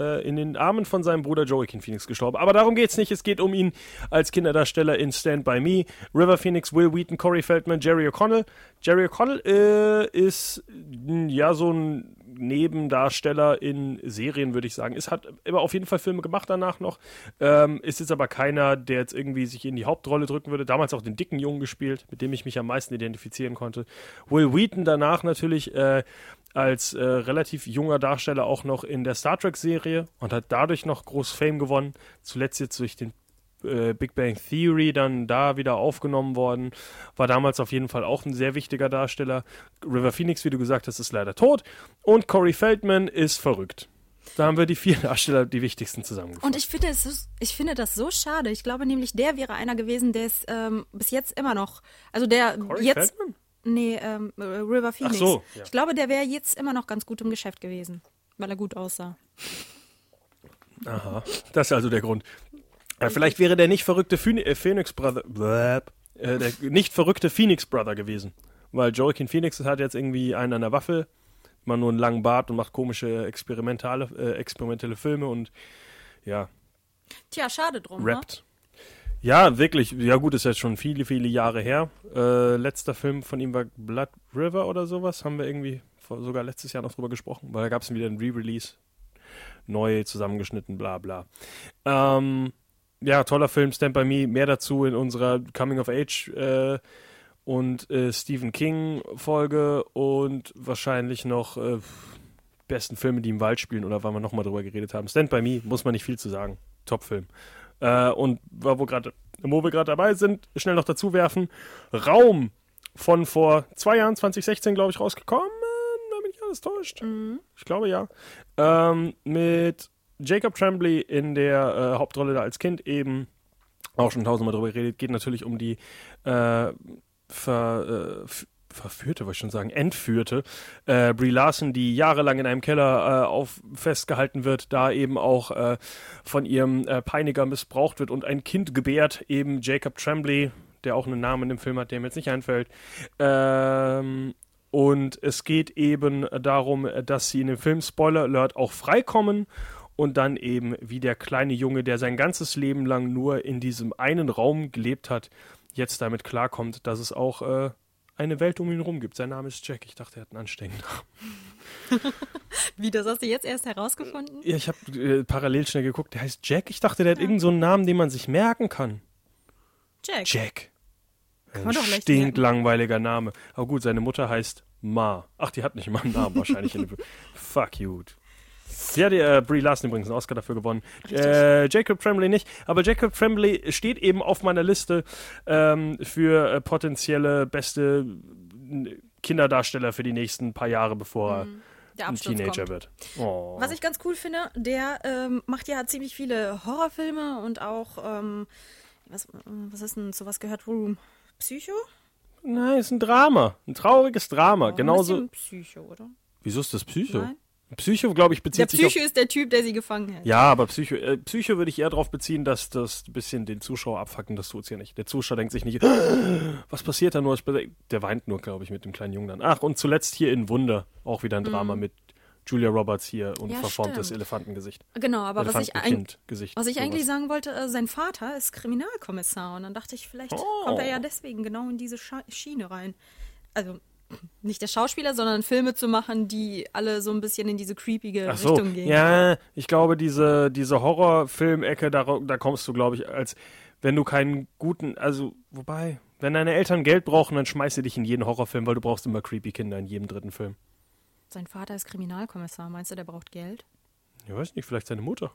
Äh, in den Armen von seinem Bruder Joaquin Phoenix gestorben. Aber darum geht's nicht. Es geht um ihn als Kinderdarsteller in Stand By Me. River Phoenix, Will Wheaton, Corey Feldman, Jerry O'Connell. Jerry O'Connell äh, ist ja so ein Nebendarsteller in Serien, würde ich sagen. Es hat immer auf jeden Fall Filme gemacht danach noch. Ähm, ist jetzt aber keiner, der jetzt irgendwie sich in die Hauptrolle drücken würde. Damals auch den dicken Jungen gespielt, mit dem ich mich am meisten identifizieren konnte. Will Wheaton danach natürlich äh, als äh, relativ junger Darsteller auch noch in der Star Trek-Serie und hat dadurch noch groß Fame gewonnen. Zuletzt jetzt durch den äh, Big Bang Theory dann da wieder aufgenommen worden. War damals auf jeden Fall auch ein sehr wichtiger Darsteller. River Phoenix, wie du gesagt hast, ist leider tot. Und Corey Feldman ist verrückt. Da haben wir die vier (laughs) Darsteller, die wichtigsten zusammengefasst. Und ich finde, es so, ich finde das so schade. Ich glaube nämlich, der wäre einer gewesen, der ist ähm, bis jetzt immer noch, also der Corey jetzt, Feldman? nee, ähm, äh, River Phoenix. so, ja. Ich glaube, der wäre jetzt immer noch ganz gut im Geschäft gewesen, weil er gut aussah. Aha, das ist also der Grund. Äh, vielleicht wäre der nicht verrückte äh, Phoenix Brother, bläp, äh, der nicht verrückte Phoenix Brother gewesen. Weil Joaquin Phoenix hat jetzt irgendwie einen an der Waffe, immer nur einen langen Bart und macht komische experimentale, äh, experimentelle Filme und ja, Tja, schade drum, ne? rappt. Ja, wirklich. Ja gut, ist jetzt schon viele, viele Jahre her. Äh, letzter Film von ihm war Blood River oder sowas. Haben wir irgendwie vor, sogar letztes Jahr noch drüber gesprochen, weil da gab es wieder ein Re-Release. Neu zusammengeschnitten, bla bla. Ähm, ja, toller Film, Stand By Me. Mehr dazu in unserer Coming of Age äh, und äh, Stephen King Folge und wahrscheinlich noch äh, besten Filme, die im Wald spielen oder weil wir nochmal drüber geredet haben. Stand By Me, muss man nicht viel zu sagen. Top-Film. Äh, und wo wir gerade wo wir gerade dabei sind, schnell noch dazu werfen. Raum von vor zwei Jahren, 2016, glaube ich, rausgekommen. Wenn mich alles täuscht. Ich glaube ja. Ähm, mit Jacob Tremblay in der äh, Hauptrolle da als Kind eben auch schon tausendmal drüber geredet. Geht natürlich um die äh, ver, äh, verführte, wollte ich schon sagen, entführte äh, Brie Larson, die jahrelang in einem Keller äh, auf, festgehalten wird, da eben auch äh, von ihrem äh, Peiniger missbraucht wird und ein Kind gebärt, eben Jacob Tremblay, der auch einen Namen im Film hat, der mir jetzt nicht einfällt. Ähm, und es geht eben darum, dass sie in dem Film, Spoiler Alert, auch freikommen und dann eben wie der kleine Junge, der sein ganzes Leben lang nur in diesem einen Raum gelebt hat, jetzt damit klarkommt, dass es auch äh, eine Welt um ihn herum gibt. Sein Name ist Jack. Ich dachte, er hat einen ansteckenden Namen. (laughs) Wie, das hast du jetzt erst herausgefunden? Ja, ich habe äh, parallel schnell geguckt. Der heißt Jack. Ich dachte, der hat irgendeinen so einen Namen, den man sich merken kann. Jack. Jack. Kann Ein man doch leicht stinkt merken. langweiliger Name. Aber gut, seine Mutter heißt Ma. Ach, die hat nicht mal einen Namen wahrscheinlich. (laughs) Fuck you. Sie hat äh, Brie Larson übrigens einen Oscar dafür gewonnen. Äh, Jacob Tremblay nicht. Aber Jacob Tremblay steht eben auf meiner Liste ähm, für äh, potenzielle beste Kinderdarsteller für die nächsten paar Jahre, bevor er Der ein Teenager kommt. wird. Oh. Was ich ganz cool finde, der ähm, macht ja ziemlich viele Horrorfilme und auch, ähm, was, was ist denn sowas gehört? Room? Psycho? Nein, ist ein Drama. Ein trauriges Drama. Ein Genauso. bisschen Psycho, oder? Wieso ist das Psycho? Nein? Psycho, glaube ich, Der bezieht sich auf Psycho ist der Typ, der sie gefangen hält. Ja, aber Psycho, äh, Psycho würde ich eher darauf beziehen, dass das ein bisschen den Zuschauer abfacken, das tut's ja nicht. Der Zuschauer denkt sich nicht, (gasps) was passiert da nur? Der weint nur, glaube ich, mit dem kleinen Jungen dann. Ach, und zuletzt hier in Wunder, auch wieder ein Drama mit Julia Roberts hier und Mhm. Ja, verformtes stimmt. Elefantengesicht. Genau, aber was ich, Elefantengesicht. was ich sowas. eigentlich sagen wollte, äh, sein Vater ist Kriminalkommissar und dann dachte ich, vielleicht Oh. kommt er ja deswegen genau in diese Scha Schiene rein. Also nicht der Schauspieler, sondern Filme zu machen, die alle so ein bisschen in diese creepige Ach so, Richtung gehen. ja, ich glaube, diese, diese Horrorfilmecke, da, da kommst du, glaube ich, als wenn du keinen guten, also, wobei, wenn deine Eltern Geld brauchen, dann schmeißt sie dich in jeden Horrorfilm, weil du brauchst immer creepy Kinder in jedem dritten Film. Sein Vater ist Kriminalkommissar. Meinst du, der braucht Geld? Ich weiß nicht, vielleicht seine Mutter.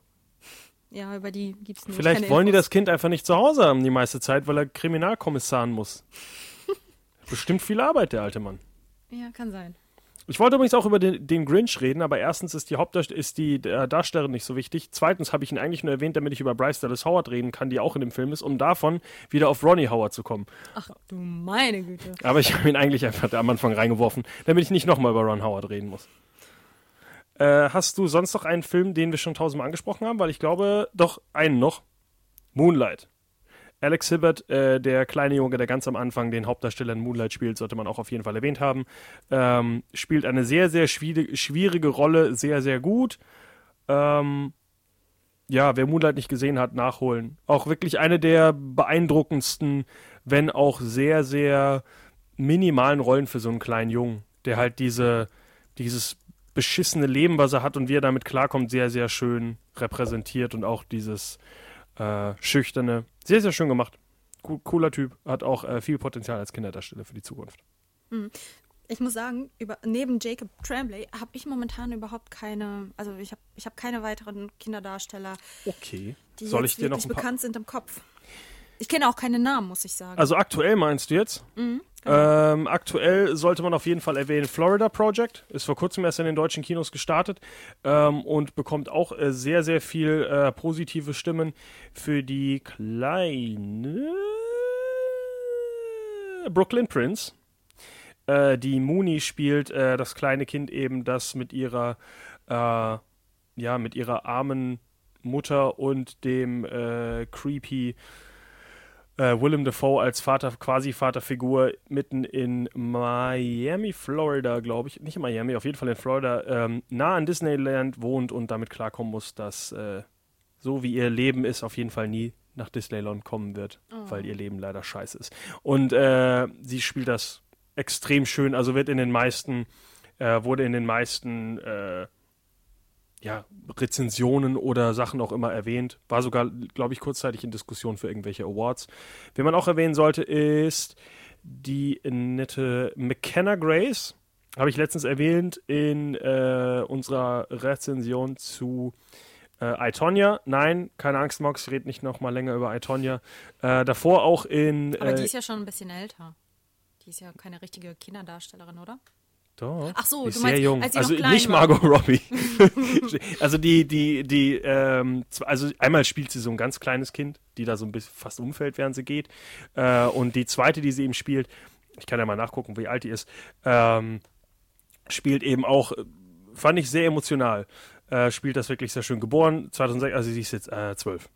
Ja, über die gibt es nicht. Vielleicht wollen die Infos. das Kind einfach nicht zu Hause haben die meiste Zeit, weil er Kriminalkommissaren muss. Bestimmt viel Arbeit, der alte Mann. Ja, kann sein. Ich wollte übrigens auch über den, den Grinch reden, aber erstens ist die Hauptdarstellerin ist die äh, Darstellerin nicht so wichtig. Zweitens habe ich ihn eigentlich nur erwähnt, damit ich über Bryce Dallas Howard reden kann, die auch in dem Film ist, um davon wieder auf Ronnie Howard zu kommen. Ach du meine Güte. Aber ich habe ihn eigentlich einfach am Anfang reingeworfen, damit ich nicht nochmal über Ron Howard reden muss. Äh, hast du sonst noch einen Film, den wir schon tausendmal angesprochen haben? Weil ich glaube, doch, einen noch. Moonlight. Alex Hibbert, äh, der kleine Junge, der ganz am Anfang den Hauptdarsteller in Moonlight spielt, sollte man auch auf jeden Fall erwähnt haben. Ähm, spielt eine sehr, sehr schwierige, Rolle, sehr, sehr gut. Ähm, ja, wer Moonlight nicht gesehen hat, nachholen. Auch wirklich eine der beeindruckendsten, wenn auch sehr, sehr minimalen Rollen für so einen kleinen Jungen, der halt diese, dieses beschissene Leben, was er hat und wie er damit klarkommt, sehr, sehr schön repräsentiert und auch dieses äh, schüchterne. Sehr, sehr schön gemacht. Co cooler Typ, hat auch äh, viel Potenzial als Kinderdarsteller für die Zukunft. Ich muss sagen, über, neben Jacob Tremblay habe ich momentan überhaupt keine, also ich habe ich hab keine weiteren Kinderdarsteller, Okay. die Soll ich dir noch bekannt sind im Kopf. Ich kenne auch keine Namen, muss ich sagen. Also aktuell meinst du jetzt? Ähm, aktuell sollte man auf jeden Fall erwähnen, Florida Project ist vor kurzem erst in den deutschen Kinos gestartet ähm, und bekommt auch äh, sehr, sehr viel äh, positive Stimmen für die kleine Brooklyn Prince. Äh, die Mooney spielt äh, das kleine Kind eben, das mit ihrer, äh, ja, mit ihrer armen Mutter und dem äh, creepy äh, Willem Dafoe als Vater, quasi Vaterfigur mitten in Miami, Florida, glaube ich. Nicht in Miami, auf jeden Fall in Florida, ähm, nah an Disneyland wohnt und damit klarkommen muss, dass äh, so wie ihr Leben ist, auf jeden Fall nie nach Disneyland kommen wird, weil ihr Leben leider scheiße ist. Und äh, sie spielt das extrem schön, also wird in den meisten, äh, wurde in den meisten äh, ja, Rezensionen oder Sachen auch immer erwähnt. War sogar, glaube ich, kurzzeitig in Diskussion für irgendwelche Awards. Wen man auch erwähnen sollte, ist die nette McKenna Grace. Habe ich letztens erwähnt in äh, unserer Rezension zu äh, Itonia. Nein, keine Angst, Mox, ich rede nicht noch mal länger über Itonia. Äh, davor auch in. Aber äh, die ist ja schon ein bisschen älter. Die ist ja keine richtige Kinderdarstellerin, oder? Doch. Ach so, du meinst, jung. als sie also noch klein nicht war. Margot Robbie. (laughs) (laughs) also die, die, die, ähm, also einmal spielt sie so ein ganz kleines Kind, die da so ein bisschen fast umfällt, während sie geht. Äh, und die zweite, die sie eben spielt, ich kann ja mal nachgucken, wie alt die ist, ähm, spielt eben auch, äh, fand ich sehr emotional. Äh, spielt das wirklich sehr schön. Geboren 2006, also sie ist jetzt äh, 12.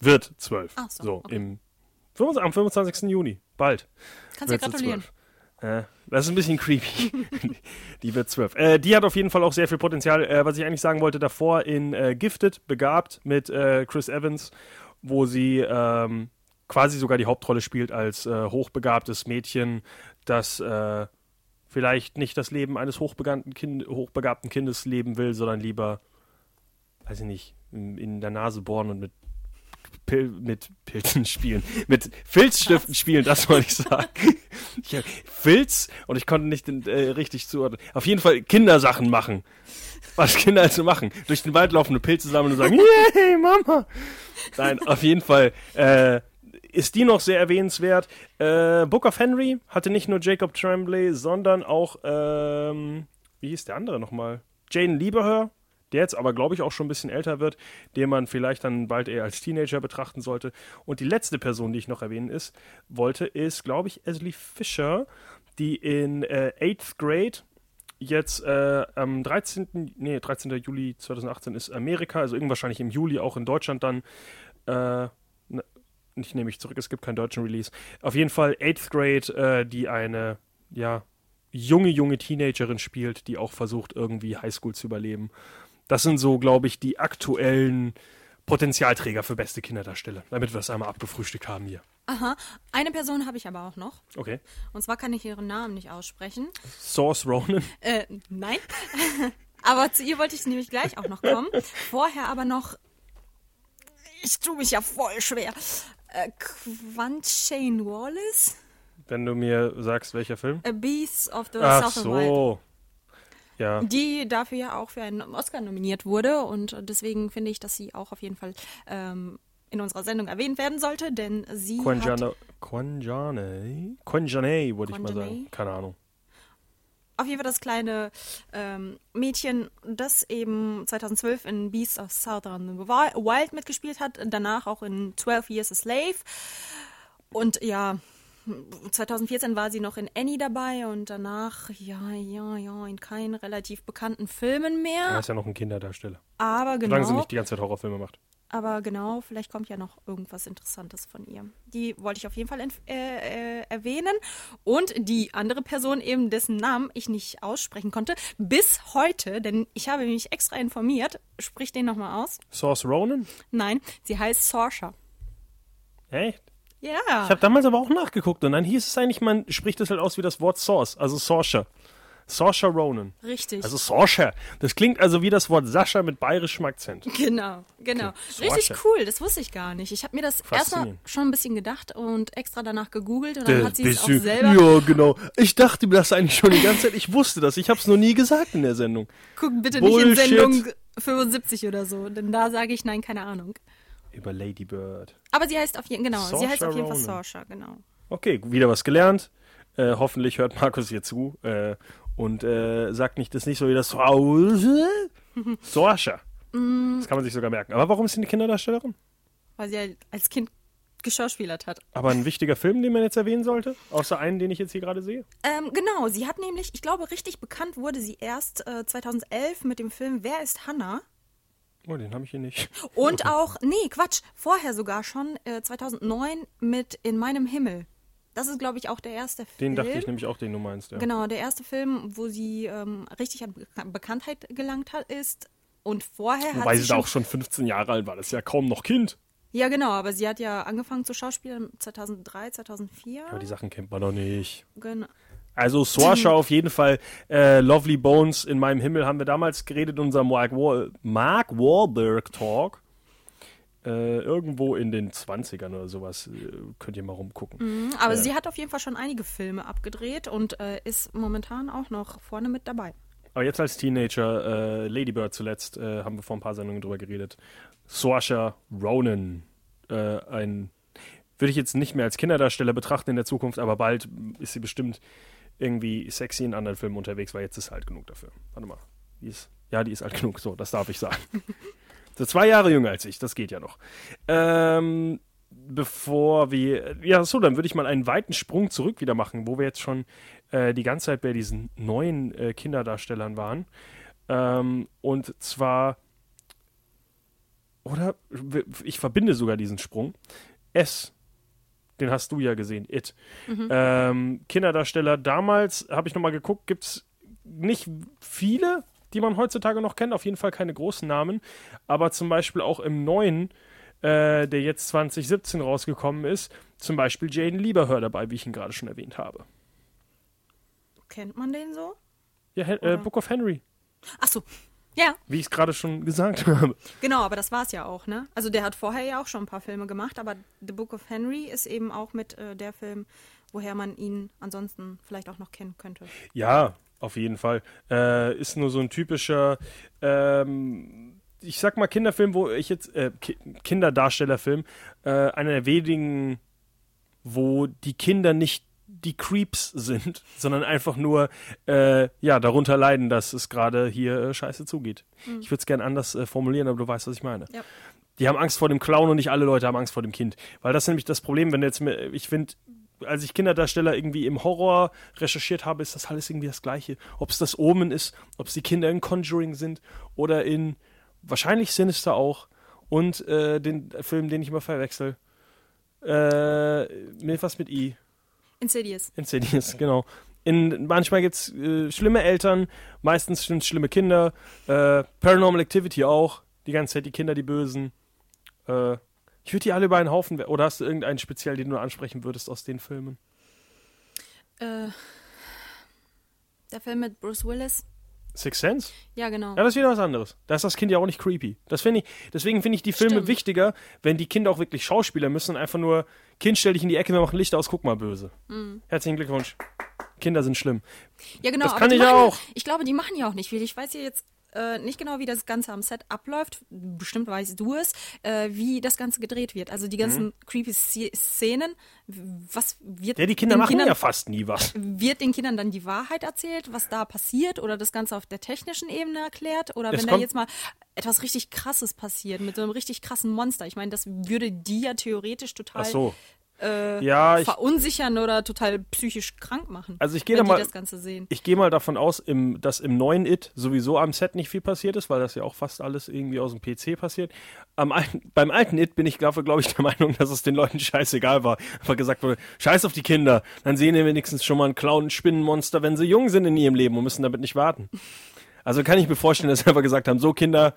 Wird 12. Ach so, so okay. im 25, am 25. Juni. Bald. Kannst du gratulieren. 12. Äh, das ist ein bisschen creepy. (laughs) die wird zwölf. Äh, die hat auf jeden Fall auch sehr viel Potenzial. Äh, was ich eigentlich sagen wollte, davor in äh, Gifted, begabt mit äh, Chris Evans, wo sie ähm, quasi sogar die Hauptrolle spielt als äh, hochbegabtes Mädchen, das vielleicht nicht das Leben eines hochbegabten, kind, hochbegabten Kindes leben will, sondern lieber, weiß ich nicht, in, in der Nase bohren und mit Pil mit Pilzen spielen. Mit Filzstiften spielen, das wollte ich sagen. (laughs) Ich Filz und ich konnte nicht äh, richtig zuordnen. Auf jeden Fall Kindersachen machen. Was Kinder also machen. Durch den Wald laufen, Pilze sammeln und sagen, yay, Mama. Nein, auf jeden Fall äh, ist die noch sehr erwähnenswert. Äh, Book of Henry hatte nicht nur Jacob Tremblay, sondern auch, ähm, wie hieß der andere nochmal? Jane Lieberher, der jetzt aber, glaube ich, auch schon ein bisschen älter wird, den man vielleicht dann bald eher als Teenager betrachten sollte. Und die letzte Person, die ich noch erwähnen ist, wollte, ist, glaube ich, Ashley Fisher, die in äh, 8th Grade jetzt äh, am 13. Nee, 13. Juli 2018 ist Amerika, also irgendwann wahrscheinlich im Juli auch in Deutschland dann. Äh, ne, ich nehme mich zurück, es gibt keinen deutschen Release. Auf jeden Fall 8th Grade, äh, die eine, ja, junge, junge Teenagerin spielt, die auch versucht, irgendwie Highschool zu überleben. Das sind so, glaube ich, die aktuellen Potenzialträger für beste Kinderdarsteller, damit wir es einmal abgefrühstückt haben hier. Aha. Eine Person habe ich aber auch noch. Okay. Und zwar kann ich ihren Namen nicht aussprechen. Source Ronan. Äh, nein. (laughs) aber zu ihr wollte ich nämlich gleich auch noch kommen. Vorher aber noch. Ich tue mich ja voll schwer. Äh, Quant Shane Wallace? Wenn du mir sagst, welcher Film? A Beast of the Ach Southern Wild. Ja. Die dafür ja auch für einen Oscar nominiert wurde. Und deswegen finde ich, dass sie auch auf jeden Fall ähm, in unserer Sendung erwähnt werden sollte, denn sie Quanjane. Quanjane? Quanjane, würde ich mal sagen. Keine Ahnung. auf jeden Fall das kleine ähm, Mädchen, das eben 2012 in Beast of Southern Wi- Wild mitgespielt hat, danach auch in 12 Years a Slave. Und ja, 2014 war sie noch in Annie dabei und danach, ja, ja, ja, in keinen relativ bekannten Filmen Er mehr. ist ja noch ein Kinderdarsteller. Aber Solange sie genau, nicht die ganze Zeit Horrorfilme macht. aber genau, vielleicht kommt ja noch irgendwas Interessantes von ihr. Die wollte ich auf jeden Fall äh, äh, erwähnen. Und die andere Person eben, dessen Namen ich nicht aussprechen konnte, bis heute, denn ich habe mich extra informiert, sprich den nochmal aus. Source Ronan? Nein, sie heißt Sorsha. Echt? Ja. Ich habe damals aber auch nachgeguckt und dann hieß es eigentlich, man spricht es halt aus wie das Wort Source, also Sorsha. Sorsha Ronan. Richtig. Also Sorsha. Das klingt also wie das Wort Sascha mit bayerischem Akzent. (laughs) Genau, genau. Okay, Richtig cool, das wusste ich gar nicht. Ich habe mir das erstmal schon ein bisschen gedacht und extra danach gegoogelt und dann Äh, hat sie es auch selber. Ja, genau. Ich dachte mir das eigentlich schon die ganze Zeit. Ich wusste das. Ich habe es noch nie gesagt in der Sendung. Guck bitte nicht in Bullshit. Sendung 75 oder so, denn da sage ich nein, keine Ahnung. Über Lady Bird. Aber sie heißt auf jeden genau, sie Saoirse heißt auf jeden Fall. Sorsha, genau. Okay, wieder was gelernt. Äh, hoffentlich hört Markus hier zu äh, und äh, sagt nicht das nicht so wie das. Sorsha. (laughs) Mm. Das kann man sich sogar merken. Aber warum ist sie eine Kinderdarstellerin? Weil sie halt als Kind geschauspielert hat. Aber ein wichtiger Film, den man jetzt erwähnen sollte? Außer einen, den ich jetzt hier gerade sehe? Ähm, genau, sie hat nämlich, ich glaube, richtig bekannt wurde sie erst äh, 2011 mit dem Film Wer ist Hannah? Oh, den habe ich hier nicht. Und auch, nee, Quatsch, vorher sogar schon, äh, 2009 mit In meinem Himmel. Das ist, glaube ich, auch der erste Den Film. dachte ich nämlich auch, den du meinst. Ja. Genau, der erste Film, wo sie ähm, richtig an Beka- Bekanntheit gelangt hat, ist. Und vorher Wobei hat sie sie da auch schon 15 Jahre alt war. Das ist ja kaum noch Kind. Ja, genau, aber sie hat ja angefangen zu schauspielen 2003, 2004. Aber die Sachen kennt man doch nicht. genau. Also Swarsha auf jeden Fall. Äh, Lovely Bones in meinem Himmel haben wir damals geredet in unserem Mark, Wahl Mark Wahlberg Talk. Äh, irgendwo in den 20ern oder sowas. Äh, könnt ihr mal rumgucken. Aber sie hat auf jeden Fall schon einige Filme abgedreht und äh, ist momentan auch noch vorne mit dabei. Aber jetzt als Teenager, äh, Lady Bird zuletzt, äh, haben wir vor ein paar Sendungen drüber geredet. Swarsha Ronan. Äh, ein würde ich jetzt nicht mehr als Kinderdarsteller betrachten in der Zukunft, aber bald ist sie bestimmt irgendwie sexy in anderen Filmen unterwegs war. Jetzt ist alt genug dafür. Warte mal. Die ist, ja, die ist alt genug. So, das darf ich sagen. (laughs) so zwei Jahre jünger als ich. Das geht ja noch. Ähm, bevor wir. Ja, so, dann würde ich mal einen weiten Sprung zurück wieder machen, wo wir jetzt schon äh, die ganze Zeit bei diesen neuen äh, Kinderdarstellern waren. Ähm, und zwar. Oder ich verbinde sogar diesen Sprung. S. Den hast du ja gesehen, It. Ähm, Kinderdarsteller, damals habe ich nochmal geguckt, gibt es nicht viele, die man heutzutage noch kennt, auf jeden Fall keine großen Namen, aber zum Beispiel auch im neuen, äh, der jetzt 2017 rausgekommen ist, zum Beispiel Jaden Lieberhör dabei, wie ich ihn gerade schon erwähnt habe. Kennt man den so? Ja, Hen- äh, Oder? Book of Henry, Ach so. Ja, wie ich es gerade schon gesagt (laughs) habe. genau, aber das war es ja auch, ne? Also der hat vorher ja auch schon ein paar Filme gemacht, aber The Book of Henry ist eben auch mit äh, der Film, woher man ihn ansonsten vielleicht auch noch kennen könnte. Ja, auf jeden Fall. Äh, ist nur so ein typischer, ähm, ich sag mal Kinderfilm, wo ich jetzt, äh, Ki Kinderdarstellerfilm, äh, einer der wenigen, wo die Kinder nicht die Creeps sind, (laughs) sondern einfach nur, äh, ja, darunter leiden, dass es gerade hier äh, scheiße zugeht. Ich würde es gerne anders äh, formulieren, aber du weißt, was ich meine. Ja. Die haben Angst vor dem Clown und nicht alle Leute haben Angst vor dem Kind. Weil das ist nämlich das Problem, wenn du jetzt, mir- ich finde, als ich Kinderdarsteller irgendwie im Horror recherchiert habe, ist das alles irgendwie das Gleiche. Ob es das Omen ist, ob es die Kinder in Conjuring sind oder in wahrscheinlich Sinister auch und äh, den Film, den ich immer verwechsel. Äh, mit was mit I. Insidious. Insidious, genau. In, manchmal gibt es äh, schlimme Eltern, meistens sind schlimme Kinder. Äh, Paranormal Activity auch. Die ganze Zeit die Kinder, die Bösen. Äh, ich würde die alle über einen Haufen. Oder hast du irgendeinen speziell, den du ansprechen würdest aus den Filmen? Äh, der Film mit Bruce Willis. Six Sense? Ja, genau. Ja, das ist wieder was anderes. Da ist das Kind ja auch nicht creepy. Das finde ich, deswegen finde ich die Filme Stimmt. wichtiger, wenn die Kinder auch wirklich Schauspieler müssen und einfach nur, Kind, stell dich in die Ecke, wir machen Licht aus, guck mal böse. Mhm. Herzlichen Glückwunsch. Kinder sind schlimm. Ja, genau. Das aber kann ich machen, auch. Ich glaube, die machen ja auch nicht viel. Ich weiß ja jetzt äh, nicht genau, wie das Ganze am Set abläuft. Bestimmt weißt du es, äh, wie das Ganze gedreht wird. Also die ganzen Mhm. creepy Sze- Szenen. Was wird Ja, die Kinder den machen Kindern, ja fast nie was. Wird den Kindern dann die Wahrheit erzählt, was da passiert oder das Ganze auf der technischen Ebene erklärt? Oder Es wenn da jetzt mal etwas richtig Krasses passiert mit so einem richtig krassen Monster. Ich meine, das würde die ja theoretisch total so. Äh, Ja, ich, verunsichern oder total psychisch krank machen. Also ich gehe da mal- das Ganze sehen. ich gehe mal davon aus, im, dass im neuen It sowieso am Set nicht viel passiert ist, weil das ja auch fast alles irgendwie aus dem PC passiert. Am alten, (laughs) beim alten It bin ich, glaube glaub ich, der (laughs) Meinung, dass es den Leuten scheißegal war. Einfach gesagt wurde, scheiß auf die Kinder. Dann sehen die wenigstens schon mal einen Clown, ein Spinnenmonster, wenn sie jung sind in ihrem Leben und müssen damit nicht warten. Also kann ich mir vorstellen, dass sie einfach gesagt haben, so Kinder,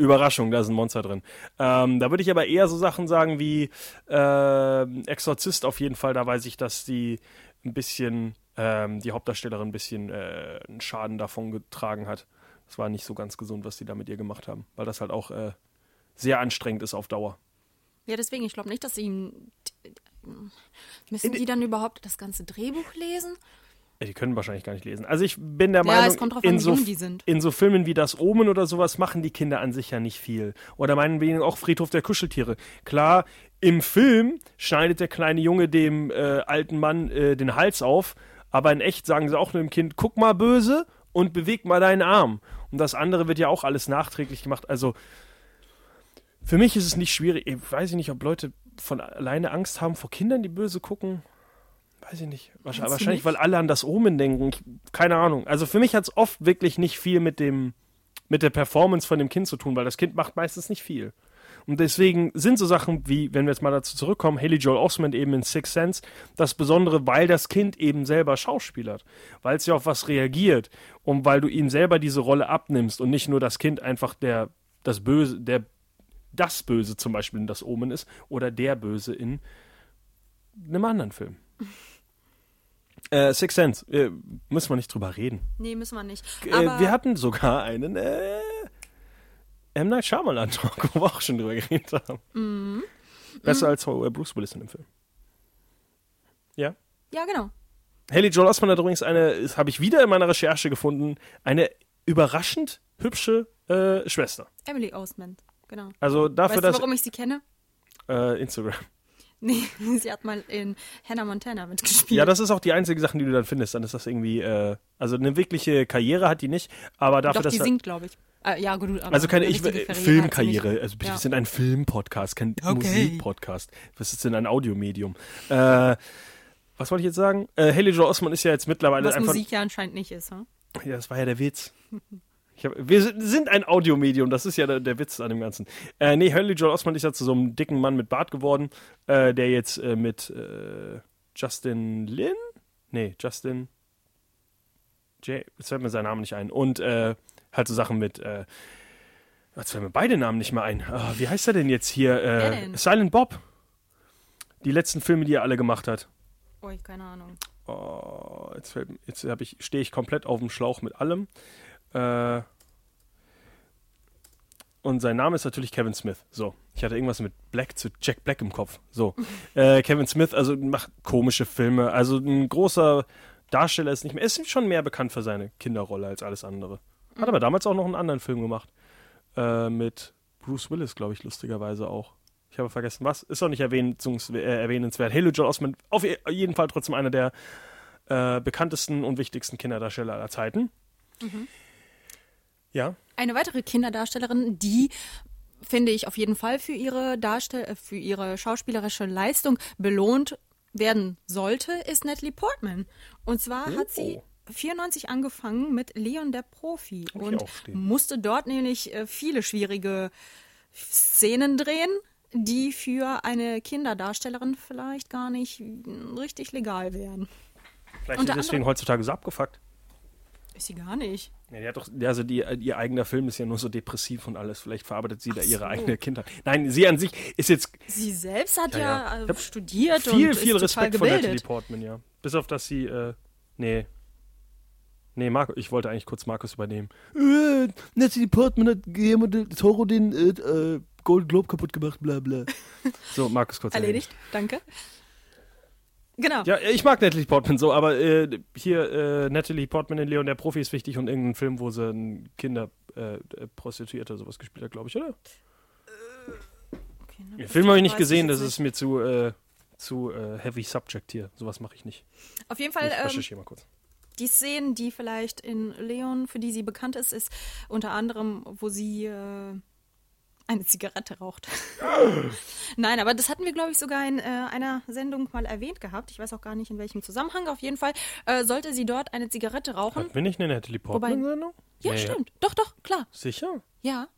Überraschung, da ist ein Monster drin. Ähm, da würde ich aber eher so Sachen sagen wie ähm, Exorzist auf jeden Fall. Da weiß ich, dass die ein bisschen, ähm, die Hauptdarstellerin ein bisschen äh, einen Schaden davon getragen hat. Das war nicht so ganz gesund, was die da mit ihr gemacht haben, weil das halt auch äh, sehr anstrengend ist auf Dauer. Ja, deswegen, ich glaube nicht, dass sie. Müssen die dann überhaupt das ganze Drehbuch lesen? Die können wahrscheinlich gar nicht lesen. Also ich bin der Ja, Meinung, an, in, so, in so Filmen wie Das Omen oder sowas machen die Kinder an sich ja nicht viel. Oder meinetwegen auch Friedhof der Kuscheltiere. Klar, im Film schneidet der kleine Junge dem äh, alten Mann äh, den Hals auf, aber in echt sagen sie auch nur dem Kind, guck mal böse und beweg mal deinen Arm. Und das andere wird ja auch alles nachträglich gemacht. Also für mich ist es nicht schwierig. Ich weiß ich nicht, ob Leute von alleine Angst haben vor Kindern, die böse gucken. Weiß ich nicht. Wahrscheinlich, wahrscheinlich nicht? weil alle an das Omen denken. Ich, keine Ahnung. Also für mich hat es oft wirklich nicht viel mit dem mit der Performance von dem Kind zu tun, weil das Kind macht meistens nicht viel. Und deswegen sind so Sachen wie, wenn wir jetzt mal dazu zurückkommen, Haley Joel Osment eben in Six Sense, das Besondere, weil das Kind eben selber schauspielert, weil es ja auf was reagiert und weil du ihm selber diese Rolle abnimmst und nicht nur das Kind einfach der, das Böse, der, das Böse zum Beispiel in das Omen ist oder der Böse in einem anderen Film. Äh, Six Sense, äh, müssen wir nicht drüber reden. Nee, müssen wir nicht. Äh, wir hatten sogar einen äh, M. Night Shyamalan Talk, (laughs) wo wir auch schon drüber geredet haben. Mhm. Besser als äh, Bruce Willis in dem Film. Ja. ja, genau. Haley Joel Osment hat übrigens eine, das habe ich wieder in meiner Recherche gefunden, eine überraschend hübsche äh, Schwester. Emily Osment, genau. Also dafür, weißt du, dass warum ich sie kenne? äh, Instagram. Nee, (laughs) sie hat mal in Hannah Montana mitgespielt. Ja, das ist auch die einzige Sache, die du dann findest. Dann ist das irgendwie, äh, also eine wirkliche Karriere hat die nicht, aber dafür, Doch, dass die singt, glaube ich. Äh, ja, gut. aber also keine eine ich, äh, Filmkarriere. Also wir Ja. sind ein Filmpodcast, kein Okay. Musikpodcast. Was ist denn ein Audiomedium? Äh, was wollte ich jetzt sagen? Äh, Haley Joel Osment ist ja jetzt mittlerweile Was einfach. Musik ja anscheinend nicht ist, hm? Ja, das war ja der Witz. (laughs) Hab, wir sind- ein Audiomedium, das ist ja der, der Witz an dem Ganzen. Äh, nee, Haley Joel Osment ist ja zu so einem dicken Mann mit Bart geworden, äh, der jetzt äh, mit äh, Justin Lin? Nee, Justin. J jetzt fällt mir sein Name nicht ein. Und äh, halt so Sachen mit. Äh, jetzt fällt mir beide Namen nicht mehr ein. Ah, wie heißt er denn jetzt hier? Äh? Silent Bob. Die letzten Filme, die er alle gemacht hat. Oh, ich keine Ahnung. Oh, jetzt fällt, jetzt ich, stehe ich komplett auf dem Schlauch mit allem. Äh, und sein Name ist natürlich Kevin Smith. So, ich hatte irgendwas mit Black zu Jack Black im Kopf. So, (laughs) äh, Kevin Smith, also macht komische Filme. Also ein großer Darsteller ist nicht mehr, ist schon mehr bekannt für seine Kinderrolle als alles andere. Hat aber damals auch noch einen anderen Film gemacht. Äh, mit Bruce Willis, glaube ich, lustigerweise auch. Ich habe vergessen, was. Ist auch nicht äh, erwähnenswert. Haley Joel Osment, auf je- jeden Fall trotzdem einer der äh, bekanntesten und wichtigsten Kinderdarsteller aller Zeiten. Ja. Eine weitere Kinderdarstellerin, die finde ich auf jeden Fall für ihre Darstell äh, für ihre schauspielerische Leistung belohnt werden sollte, ist Natalie Portman. Und zwar hat sie Oh. 94 angefangen mit Leon der Profi ich und musste dort nämlich äh, viele schwierige Szenen drehen, die für eine Kinderdarstellerin vielleicht gar nicht richtig legal wären. Vielleicht Unter ist deswegen heutzutage so abgefuckt. Ist sie gar nicht. Ja, die hat doch, also die, ihr eigener Film ist ja nur so depressiv und alles. Vielleicht verarbeitet sie da ihre so. eigene Kindheit. Nein, sie an sich ist jetzt Sie selbst hat Ja, ja, ja. äh, studiert viel, und viel ist total Respekt vor Natalie. Portman, ja. Bis auf, dass sie, äh, nee. Nee, Marco, ich wollte eigentlich kurz Markus übernehmen. Äh, Natalie Portman hat Guillermo del Toro den äh, äh, Golden Globe kaputt gemacht, bla bla. So, Markus kurz (laughs) Erledigt, danke. Genau. Ja, ich mag Natalie Portman so, aber äh, hier äh, Natalie Portman in Leon der Profi ist wichtig und irgendein Film, wo sie ein Kinder äh, äh, sowas gespielt hat, glaube ich, oder? Okay, ne, Den Film habe ich nicht gesehen, das ist mir zu äh, zu äh, heavy subject hier. Sowas mache ich nicht. Auf jeden Fall, Ich ähm, recherchiere mal kurz. die Szenen, die vielleicht in Leon, für die sie bekannt ist, ist unter anderem, wo sie äh, eine Zigarette raucht. (laughs) Nein, aber das hatten wir, glaube ich, sogar in äh, einer Sendung mal erwähnt gehabt. Ich weiß auch gar nicht, in welchem Zusammenhang. Auf jeden Fall äh, sollte sie dort eine Zigarette rauchen. Hatten wir nicht eine Natalie Portman Sendung? Ja, stimmt. Doch, doch, klar. Sicher? Ja.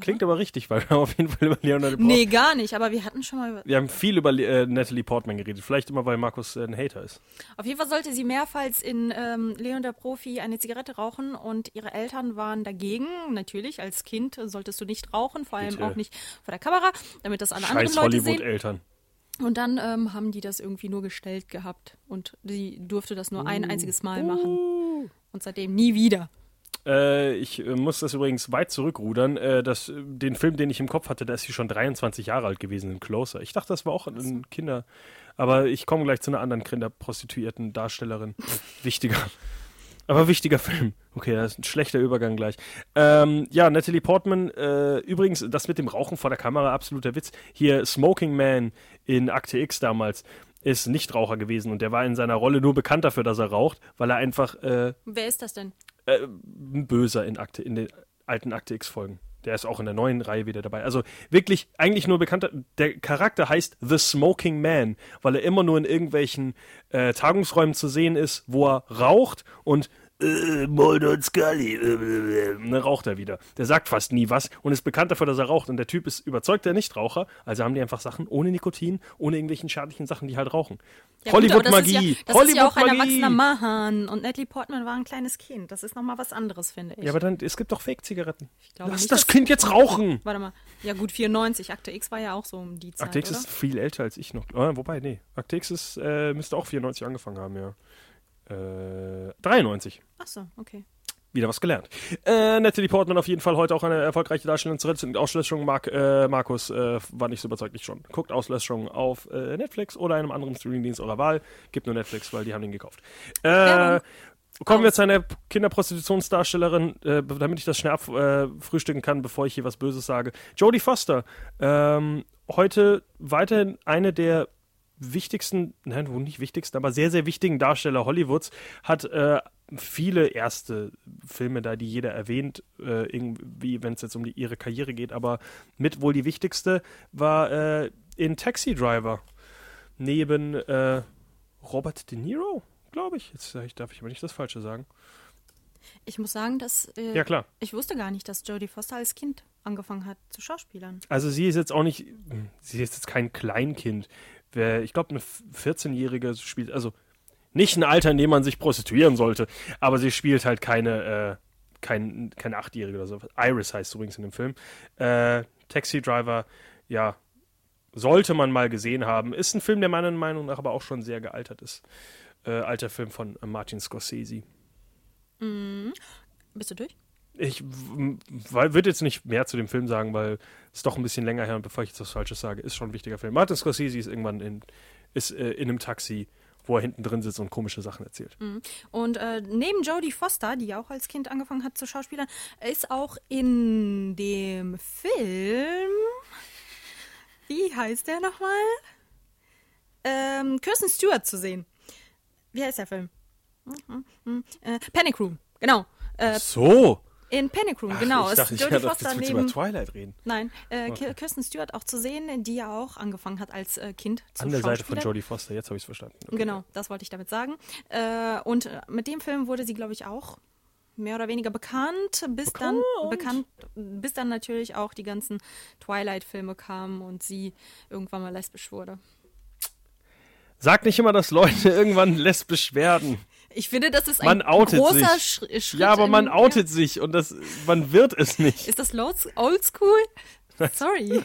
Klingt aber richtig, weil wir haben (laughs) auf jeden Fall über Leonardo Portman. Nee, gar nicht, aber wir hatten schon mal über. Wir haben viel über äh, Natalie Portman geredet. Vielleicht immer, weil Markus äh, ein Hater ist. Auf jeden Fall sollte sie mehrfals in ähm, Leon der Profi eine Zigarette rauchen und ihre Eltern waren dagegen. Natürlich, als Kind solltest du nicht rauchen, vor allem Bitte. auch nicht vor der Kamera, damit das alle anderen Scheiß Leute sehen. Hollywood-Eltern. Und dann ähm, haben die das irgendwie nur gestellt gehabt und sie durfte das nur Uh. ein einziges Mal machen. Und seitdem nie wieder. Äh, ich äh, muss das übrigens weit zurückrudern. Äh, das, den Film, den ich im Kopf hatte, da ist sie schon 23 Jahre alt gewesen in Closer. Ich dachte, das war auch ein Kinder. Aber ich komme gleich zu einer anderen Kinderprostituierten Darstellerin. (laughs) wichtiger. Aber wichtiger Film. Okay, das ist ein schlechter Übergang gleich. Ähm, ja, Natalie Portman, äh, übrigens, das mit dem Rauchen vor der Kamera, absoluter Witz. Hier Smoking Man in Akte X damals ist Nichtraucher gewesen und der war in seiner Rolle nur bekannt dafür, dass er raucht, weil er einfach äh, Wer ist das denn? Äh, ein Böser in, Akte, in den alten Akte X-Folgen. Der ist auch in der neuen Reihe wieder dabei. Also wirklich eigentlich nur bekannter. Der Charakter heißt The Smoking Man, weil er immer nur in irgendwelchen äh, Tagungsräumen zu sehen ist, wo er raucht und äh, Mulder und Scully, äh, äh, äh, ne, raucht er wieder. Der sagt fast nie was und ist bekannt dafür, dass er raucht. Und der Typ ist überzeugter Nichtraucher. Also haben die einfach Sachen ohne Nikotin, ohne irgendwelchen schadlichen Sachen, die halt rauchen. Ja, aber das ist Hollywood-Magie. Ja, das ist ja auch ein Hollywood-Magie. erwachsener Mahan und Natalie Portman war ein kleines Kind. Das ist nochmal was anderes, finde ich. Ja, aber dann, es gibt doch Fake-Zigaretten. Lass nicht, das Kind jetzt rauchen! Warte mal. Ja, gut, 94. Akte X war ja auch so um die Zeit, Akte X oder? ist viel älter als ich noch. Ah, wobei, nee. Akte X ist, äh, müsste auch 94 angefangen haben, ja. Äh, 93. Ach so, okay. Wieder was gelernt. Äh, Natalie Portman auf jeden Fall heute auch eine erfolgreiche Darstellerin. Zur Auslöschung, Mark, äh, Markus äh, war nicht so überzeugt, ich schon. Guckt Auslöschung auf äh, Netflix oder einem anderen Streamingdienst eurer Wahl. Gibt nur Netflix, weil die haben den gekauft. Äh. Kommen wir zu einer Kinderprostitutionsdarstellerin, äh, damit ich das schnell abfrühstücken äh, kann, bevor ich hier was Böses sage. Jodie Foster. Ähm, heute weiterhin eine der wichtigsten, nein, wohl nicht wichtigsten, aber sehr, sehr wichtigen Darsteller Hollywoods, hat äh, viele erste Filme da, die jeder erwähnt, äh, irgendwie, wenn es jetzt um die, ihre Karriere geht, aber mit wohl die wichtigste war äh, in Taxi Driver neben äh, Robert De Niro, glaube ich. Jetzt darf ich aber nicht das Falsche sagen. Ich muss sagen, dass äh, ja klar. Ich wusste gar nicht, dass Jodie Foster als Kind angefangen hat zu Schauspielern. Also sie ist jetzt auch nicht, sie ist jetzt kein Kleinkind. Ich glaube, eine 14-Jährige spielt, also nicht ein Alter, in dem man sich prostituieren sollte, aber sie spielt halt keine, äh, kein, keine Achtjährige oder so. Iris heißt übrigens in dem Film. Äh, Taxi Driver, ja, sollte man mal gesehen haben. Ist ein Film, der meiner Meinung nach aber auch schon sehr gealtert ist. Äh, alter Film von Martin Scorsese. Mhm. Bist du durch? Ich würde jetzt nicht mehr zu dem Film sagen, weil es doch ein bisschen länger her und bevor ich jetzt was Falsches sage, ist schon ein wichtiger Film. Martin Scorsese ist irgendwann in, ist, äh, in einem Taxi, wo er hinten drin sitzt und komische Sachen erzählt. Mhm. Und äh, neben Jodie Foster, die auch als Kind angefangen hat zu schauspielern, ist auch in dem Film wie heißt der nochmal? Ähm, Kirsten Stewart zu sehen. Wie heißt der Film? Mhm, mhm, äh, Panic Room, genau. Äh, so. In Panic Room, Ach, genau. Ich dachte, ich Jodie Foster neben, über Twilight reden. Nein, äh, okay. Kirsten Stewart auch zu sehen, die ja auch angefangen hat als äh, Kind zu An der Seite von Jodie Foster, jetzt habe ich es verstanden. Okay. Genau, das wollte ich damit sagen. Äh, und äh, mit dem Film wurde sie, glaube ich, auch mehr oder weniger bekannt, bis bekannt. dann bekannt, bis dann natürlich auch die ganzen Twilight-Filme kamen und sie irgendwann mal lesbisch wurde. Sag nicht immer, dass Leute (laughs) irgendwann lesbisch werden. Ich finde, das ist man ein großer sich. Schritt. Ja, aber man outet ja. sich und das, man wird es nicht. Ist das oldschool? (laughs) Sorry.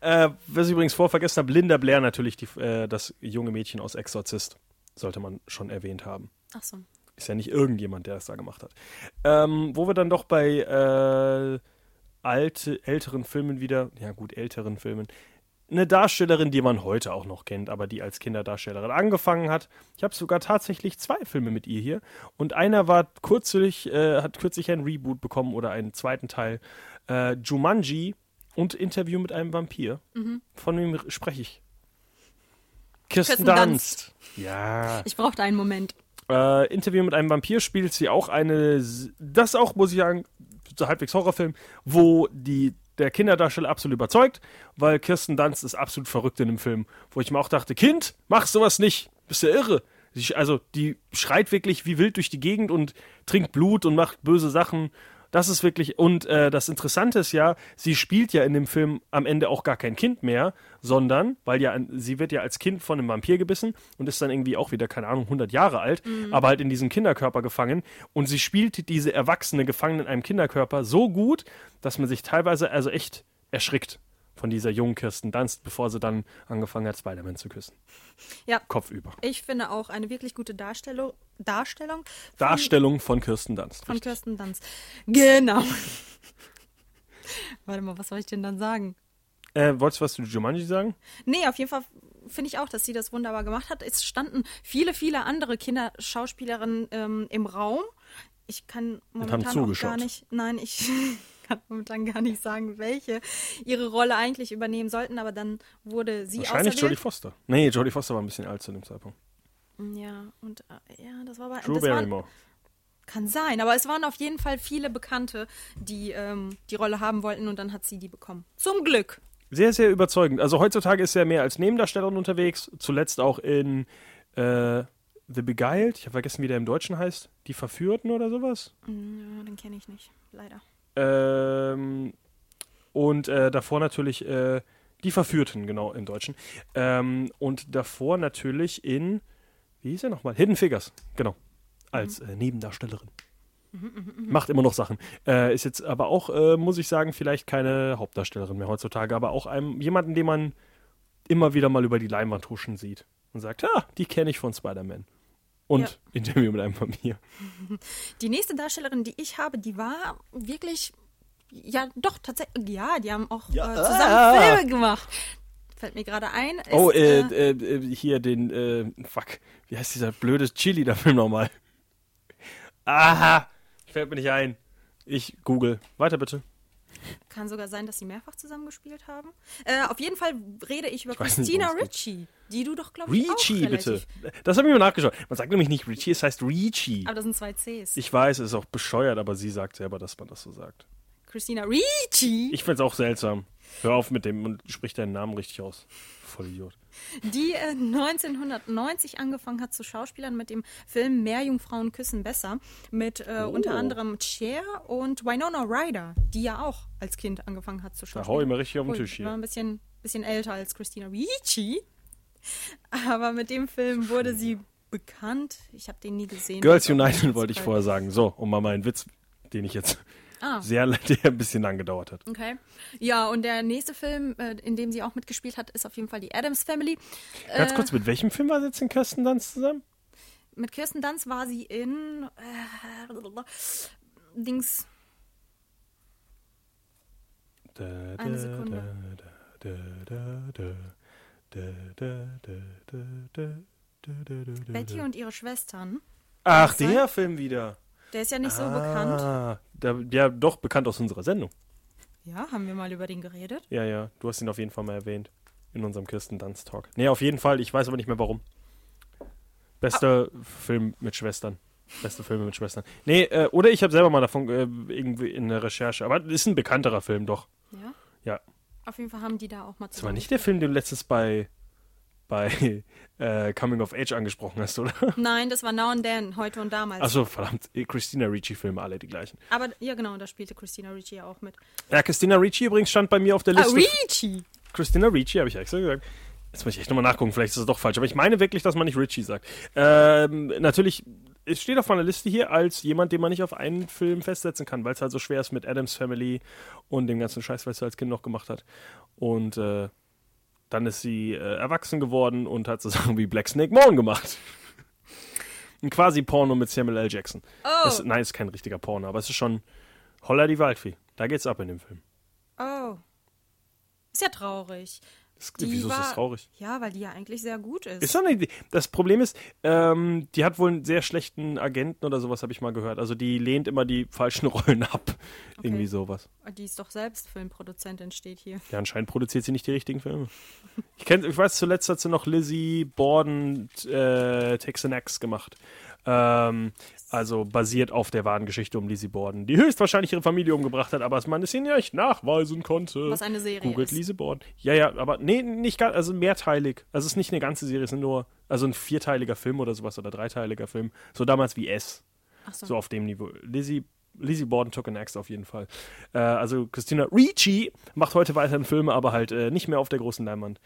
äh, was ich übrigens vorvergessen habe, Linda Blair natürlich, die, äh, das junge Mädchen aus Exorzist. Sollte man schon erwähnt haben. Ach so. Ist ja nicht irgendjemand, der es da gemacht hat. Ähm, wo wir dann doch bei äh, alte, älteren Filmen wieder, ja gut, älteren Filmen, eine Darstellerin, die man heute auch noch kennt, aber die als Kinderdarstellerin angefangen hat. Ich habe sogar tatsächlich zwei Filme mit ihr hier. Und einer war kürzlich, äh, hat kürzlich ein Reboot bekommen oder einen zweiten Teil. Äh, Jumanji und Interview mit einem Vampir. Mhm. Von wem spreche ich? Kirsten, Kirsten Dunst. Ja. Ich brauchte einen Moment. Äh, Interview mit einem Vampir spielt sie auch eine, das auch, muss ich sagen, so halbwegs Horrorfilm, wo die, der Kinderdarsteller absolut überzeugt, weil Kirsten Dunst ist absolut verrückt in dem Film, wo ich mir auch dachte, Kind, mach sowas nicht, bist ja irre. Also, die schreit wirklich wie wild durch die Gegend und trinkt Blut und macht böse Sachen das ist wirklich, und äh, das Interessante ist ja, sie spielt ja in dem Film am Ende auch gar kein Kind mehr, sondern, weil ja, sie wird ja als Kind von einem Vampir gebissen und ist dann irgendwie auch wieder, keine Ahnung, 100 Jahre alt, mhm. aber halt in diesem Kinderkörper gefangen. Und sie spielt diese erwachsene Gefangene in einem Kinderkörper so gut, dass man sich teilweise also echt erschrickt von dieser jungen Kirsten Dunst, bevor sie dann angefangen hat, Spider-Man zu küssen. Ja. Kopfüber. Ich finde auch eine wirklich gute Darstellung. Darstellung? Von, Darstellung von Kirsten Dunst. Von richtig. Kirsten Dunst. Genau. (laughs) Warte mal, was soll ich denn dann sagen? Äh, wolltest du was zu Jumanji sagen? Nee, auf jeden Fall finde ich auch, dass sie das wunderbar gemacht hat. Es standen viele, viele andere Kinderschauspielerinnen ähm, im Raum. Ich kann momentan auch gar nicht. Nein, ich (laughs) kann momentan gar nicht sagen, welche ihre Rolle eigentlich übernehmen sollten, aber dann wurde sie Wahrscheinlich Jodie Foster. Nee, Jodie Foster war ein bisschen alt zu dem Zeitpunkt. Ja, und äh, ja, das war aber. Drew Barrymore. Kann sein, aber es waren auf jeden Fall viele Bekannte, die ähm, die Rolle haben wollten und dann hat sie die bekommen. Zum Glück. Sehr, sehr überzeugend. Also heutzutage ist ja mehr als Nebendarstellerin unterwegs, zuletzt auch in äh, The Beguiled, ich habe vergessen, wie der im Deutschen heißt. Die Verführten oder sowas? Ja, den kenne ich nicht, leider. Ähm, und äh, davor natürlich äh, die Verführten, genau, im Deutschen. Ähm, und davor natürlich in, wie hieß er nochmal? Hidden Figures, genau. Als mhm. äh, Nebendarstellerin. Mhm, mh, mh. Macht immer noch Sachen. Äh, ist jetzt aber auch, äh, muss ich sagen, vielleicht keine Hauptdarstellerin mehr heutzutage, aber auch einem, jemanden, den man immer wieder mal über die Leinwand huschen sieht und sagt, ah, die kenne ich von Spider-Man. Und ja. Interview mit einem Vampir. (laughs) Die nächste Darstellerin, die ich habe, die war wirklich, ja, doch, tatsächlich, ja, die haben auch ja. äh, zusammen ah. Filme gemacht. Fällt mir gerade ein. Ist, oh, äh, äh, äh, hier den, äh, fuck, wie heißt dieser blöde Chili da Film nochmal? Aha! Fällt mir nicht ein. Ich google. Weiter bitte. Kann sogar sein, dass sie mehrfach zusammengespielt haben. Äh, auf jeden Fall rede ich über nicht, Christina Ricci, die du doch, glaube ich, auch Ricci, bitte. relativ... Das habe ich mir nachgeschaut. Man sagt nämlich nicht Ricci, es heißt Ricci. Aber das sind zwei Cs. Ich weiß, es ist auch bescheuert, aber sie sagt selber, dass man das so sagt. Christina Ricci, Ich find's auch seltsam. Hör auf mit dem und sprich deinen Namen richtig aus. Voll Idiot. die äh, 1990 angefangen hat zu Schauspielern mit dem Film Meerjungfrauen küssen besser. Mit äh, Oh. unter anderem Cher und Winona Ryder, die ja auch als Kind angefangen hat zu Da schauspielern. hau ich mal richtig auf den Tisch War hier. ein bisschen, bisschen älter als Christina Ricci. (laughs) Aber mit dem Film wurde sie bekannt. Ich habe den nie gesehen. Girls United wollte ich vorher sagen. So, um mal meinen Witz, den ich jetzt Ah. (laughs) sehr, (laughs) der ein bisschen lang gedauert hat. Okay. Ja, und der nächste Film, äh, in dem sie auch mitgespielt hat, ist auf jeden Fall die Adams Family. Ganz Äh, kurz, mit welchem Film war sie jetzt in Kirsten Dunst zusammen? Mit Kirsten Dunst war sie in äh, Dings. Da, da, Eine Sekunde. da, Betty und ihre Schwestern. Ach, der Film wieder. Der ist ja nicht so bekannt. Ah, der, ja, doch, bekannt aus unserer Sendung. Ja, haben wir mal über den geredet? Ja, ja, du hast ihn auf jeden Fall mal erwähnt. In unserem Kirsten Dunst Talk. Nee, auf jeden Fall, ich weiß aber nicht mehr warum. Bester Film mit Schwestern. Beste Filme mit Schwestern. Nee, äh, oder ich habe selber mal davon äh, irgendwie in der Recherche. Aber ist ein bekannterer Film, doch. Ja. Ja. Auf jeden Fall haben die da auch mal Das war zusammen. nicht der Film, den du letztens bei, bei äh, Coming of Age angesprochen hast, oder? Nein, das war Now and Then, heute und damals. Achso, verdammt. eh, Christina Ricci-Filme, alle die gleichen. Aber ja, genau, da spielte Christina Ricci ja auch mit. Ja, Christina Ricci übrigens stand bei mir auf der Ah, Liste. Ricci! Christina Ricci, habe ich extra gesagt. Jetzt muss ich echt nochmal nachgucken, vielleicht ist das doch falsch. Aber ich meine wirklich, dass man nicht Ricci sagt. Ähm, natürlich, es steht auf meiner Liste hier als jemand, den man nicht auf einen Film festsetzen kann, weil es halt so schwer ist mit Adams Family und dem ganzen Scheiß, was sie als Kind noch gemacht hat. Und äh, dann ist sie äh, erwachsen geworden und hat so Sachen wie Black Snake Moan gemacht. Ein quasi Porno mit Samuel L. Jackson. Oh, Das, nein, ist kein richtiger Porno, aber es ist schon Holla die Waldfee. Da geht's ab in dem Film. oh. Ist ja traurig. Das, Die wieso ist das war- traurig? Ja, weil die ja eigentlich sehr gut ist. Ist doch eine Idee. Das Problem ist, ähm, die hat wohl einen sehr schlechten Agenten oder sowas, habe ich mal gehört. Also die lehnt immer die falschen (laughs) Rollen ab. Irgendwie sowas. Die ist doch selbst Filmproduzentin, steht hier. Ja, anscheinend produziert sie nicht die richtigen Filme. Ich, kenn, ich weiß, zuletzt hat sie noch Lizzie Borden äh, Takes an Axe gemacht. Ähm, also basiert auf der wahren Geschichte um Lizzie Borden, die höchstwahrscheinlich ihre Familie umgebracht hat, aber man es ihnen ja nicht nachweisen konnte. Was eine Serie Googelt ist. Lizzie Borden. Ja, ja, aber nee, nicht ganz, also mehrteilig. Also es ist nicht eine ganze Serie, es sind nur, also ein vierteiliger Film oder sowas oder dreiteiliger Film. So damals wie S. Ach so. So auf dem Niveau. Lizzie, Lizzie Borden took an axe auf jeden Fall. Äh, also Christina Ricci macht heute weiterhin Filme, aber halt äh, nicht mehr auf der großen Leinwand.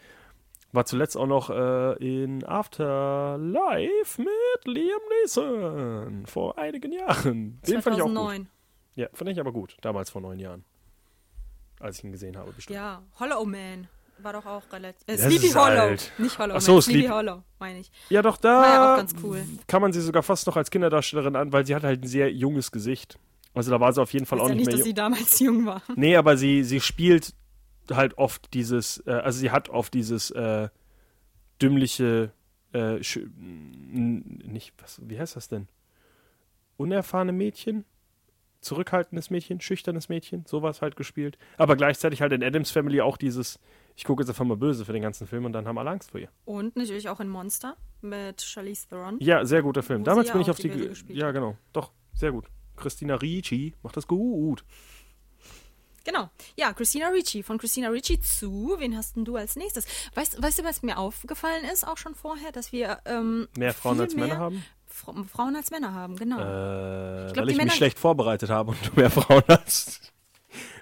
War zuletzt auch noch äh, in Afterlife mit Liam Neeson vor einigen Jahren. Den fand ich auch gut. 2009. Ja, fand ich aber gut. Damals vor neun Jahren. Als ich ihn gesehen habe, bestimmt. Ja, Hollow Man war doch auch relativ. Äh, Sleepy Hollow. alt. Nicht Hollow Ach so, Sleepy Sleep- Hollow, meine ich. Ja, doch, da War ja auch ganz cool. kann man sie sogar fast noch als Kinderdarstellerin an, weil sie hat halt ein sehr junges Gesicht. Also da war sie auf jeden Fall auch ja nicht nicht, mehr dass jung. sie damals (laughs) jung war. Nee, aber sie, sie spielt halt oft dieses, äh, also sie hat oft dieses äh, dümmliche, äh, nicht, was, wie heißt das denn? Unerfahrene Mädchen? Zurückhaltendes Mädchen, schüchternes Mädchen, sowas halt gespielt. Aber gleichzeitig halt in Adams Family auch dieses, ich gucke jetzt einfach mal böse für den ganzen Film und dann haben alle Angst vor ihr. Und natürlich auch in Monster mit Charlize Theron. Ja, sehr guter Film. Damals bin ich auf die die. Ja, genau. Doch, sehr gut. Christina Ricci macht das gut. Genau. Ja, Christina Ricci. Von Christina Ricci zu, wen hast denn du als nächstes? Weißt, weißt du, was mir aufgefallen ist, auch schon vorher, dass wir ähm, Mehr Frauen als Männer mehr haben? Fra Frauen als Männer haben, genau. Äh, glaub, weil die ich Männer- mich schlecht vorbereitet habe und du mehr (laughs) Frauen hast.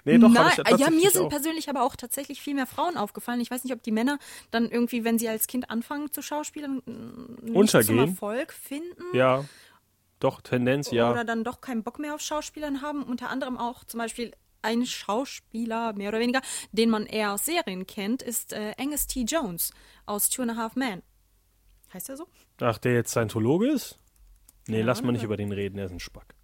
Nee, doch, Nein, ich ja, tatsächlich mir sind auch. persönlich aber auch tatsächlich viel mehr Frauen aufgefallen. Ich weiß nicht, ob die Männer dann irgendwie, wenn sie als Kind anfangen zu schauspielen, Untergehen. zum Erfolg finden Ja, doch, Tendenz, ja. oder dann doch keinen Bock mehr auf Schauspielern haben. Unter anderem auch zum Beispiel ein Schauspieler, mehr oder weniger, den man eher aus Serien kennt, ist äh, Angus T. Jones aus Two and a Half Men. Heißt er so? Ach, der jetzt Scientologe ist? Nee, Ja, lass mal nicht über den reden, er ist ein Spack.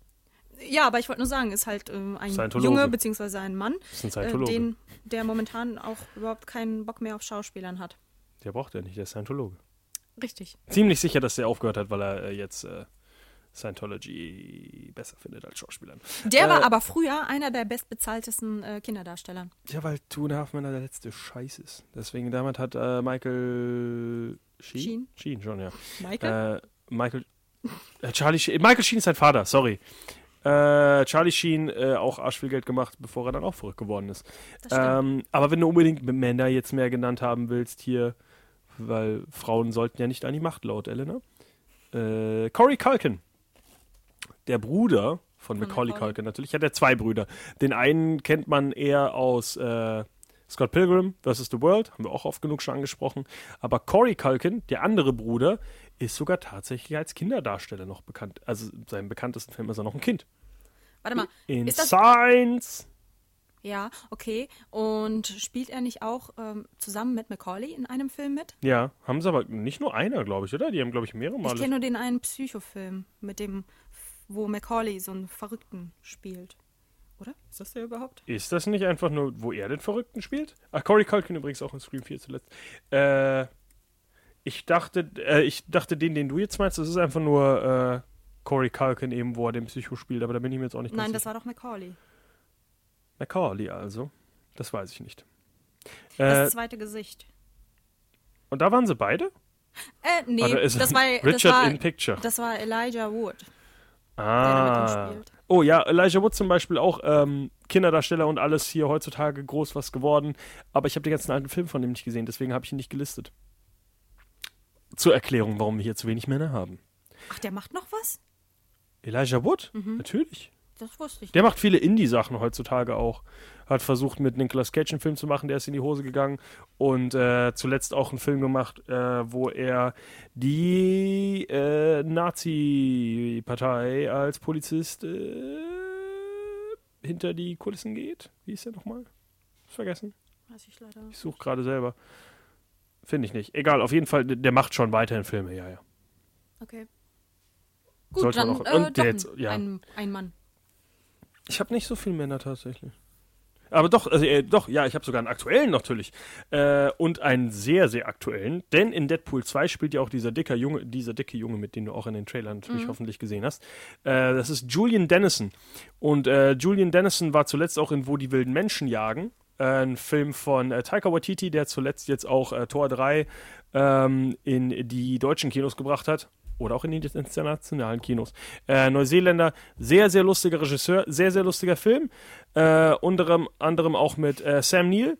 Ja, aber ich wollte nur sagen, ist halt ähm, ein. Junge bzw. ein Mann, ist ein äh, den, der momentan auch überhaupt keinen Bock mehr auf Schauspielern hat. Der braucht er nicht, der ist Scientologe. Richtig. Ziemlich sicher, dass der aufgehört hat, weil er äh, jetzt äh, Scientology besser findet als Schauspielern. Der Äh, war aber früher einer der bestbezahltesten äh, Kinderdarsteller. Ja, weil Two and a Half Men der letzte Scheiß ist. Deswegen damit hat äh, Michael Sheen? Sheen. Sheen schon, ja. Michael? Äh, Michael. Äh, Charlie Sheen. Michael Sheen ist sein Vater, sorry. Äh, Charlie Sheen auch arsch viel Geld gemacht, bevor er dann auch verrückt geworden ist. Ähm, aber wenn du unbedingt Männer jetzt mehr genannt haben willst hier, weil Frauen sollten ja nicht an die Macht laut Elena. Corey Culkin, der Bruder von, Macaulay. Culkin natürlich, hat er zwei Brüder. Den einen kennt man eher aus äh, Scott Pilgrim vs. The World, haben wir auch oft genug schon angesprochen. Aber Corey Culkin, der andere Bruder, ist sogar tatsächlich als Kinderdarsteller noch bekannt. Also in seinem bekanntesten Film ist er noch ein Kind. Warte mal. In Ist das, Science. ja, okay. Und spielt er nicht auch ähm, zusammen mit Macaulay in einem Film mit? Ja, haben sie aber nicht nur einer, glaube ich, oder? Die haben, glaube ich, mehrere Ich Male. kenne nur den einen Psychofilm, mit dem, wo Macaulay so einen Verrückten spielt. Oder? Ist das der überhaupt? Ist das nicht einfach nur, wo er den Verrückten spielt? Ach, Corey Culkin übrigens auch in Scream 4 zuletzt. Äh, ich dachte, äh, ich dachte, den, den du jetzt meinst, das ist einfach nur äh, Corey Culkin eben, wo er den Psycho spielt, aber da bin ich mir jetzt auch nicht Nein, ganz das sicher. war doch Macaulay. Macaulay also. Das weiß ich nicht. Das Äh, zweite Gesicht. und da waren sie beide? Äh, nee, Oder ist das war, (laughs) das Richard war, in Picture. das war Elijah Wood. Ah. Oh ja, Elijah Wood zum Beispiel auch ähm, Kinderdarsteller und alles hier heutzutage groß was geworden. Aber ich habe den ganzen alten Film von dem nicht gesehen, deswegen habe ich ihn nicht gelistet. Zur Erklärung, warum wir hier zu wenig Männer haben. Ach, der macht noch was? Elijah Wood? Mhm. Natürlich. Das wusste ich. Der macht viele Indie-Sachen heutzutage auch. Hat versucht, mit Nicolas Cage einen Film zu machen, der ist in die Hose gegangen. Und äh, zuletzt auch einen Film gemacht, äh, wo er die äh, Nazi-Partei als Polizist äh, hinter die Kulissen geht. Wie ist der nochmal? Vergessen. Weiß ich leider. Ich suche gerade selber. Finde ich nicht. Egal, auf jeden Fall, der macht schon weiterhin Filme, ja, ja. Okay. Gut, Sollte man dann auch- äh, und der jetzt- ja. ein, ein Mann. Ich habe nicht so viele Männer tatsächlich. Aber doch, also, äh, doch, ja, ich habe sogar einen aktuellen natürlich. Äh, und einen sehr, sehr aktuellen. Denn in Deadpool 2 spielt ja auch dieser dicke Junge, dieser dicke Junge, mit dem du auch in den Trailern natürlich hoffentlich gesehen hast. Äh, das ist Julian Dennison. Und äh, Julian Dennison war zuletzt auch in Wo die wilden Menschen jagen. Äh, ein Film von äh, Taika Waititi, der zuletzt jetzt auch Tor 3 ähm, in die deutschen Kinos gebracht hat. Oder auch in die internationalen Kinos. Äh, Neuseeländer, sehr, sehr lustiger Regisseur, sehr, sehr lustiger Film. Äh, unter anderem auch mit äh, Sam Neill.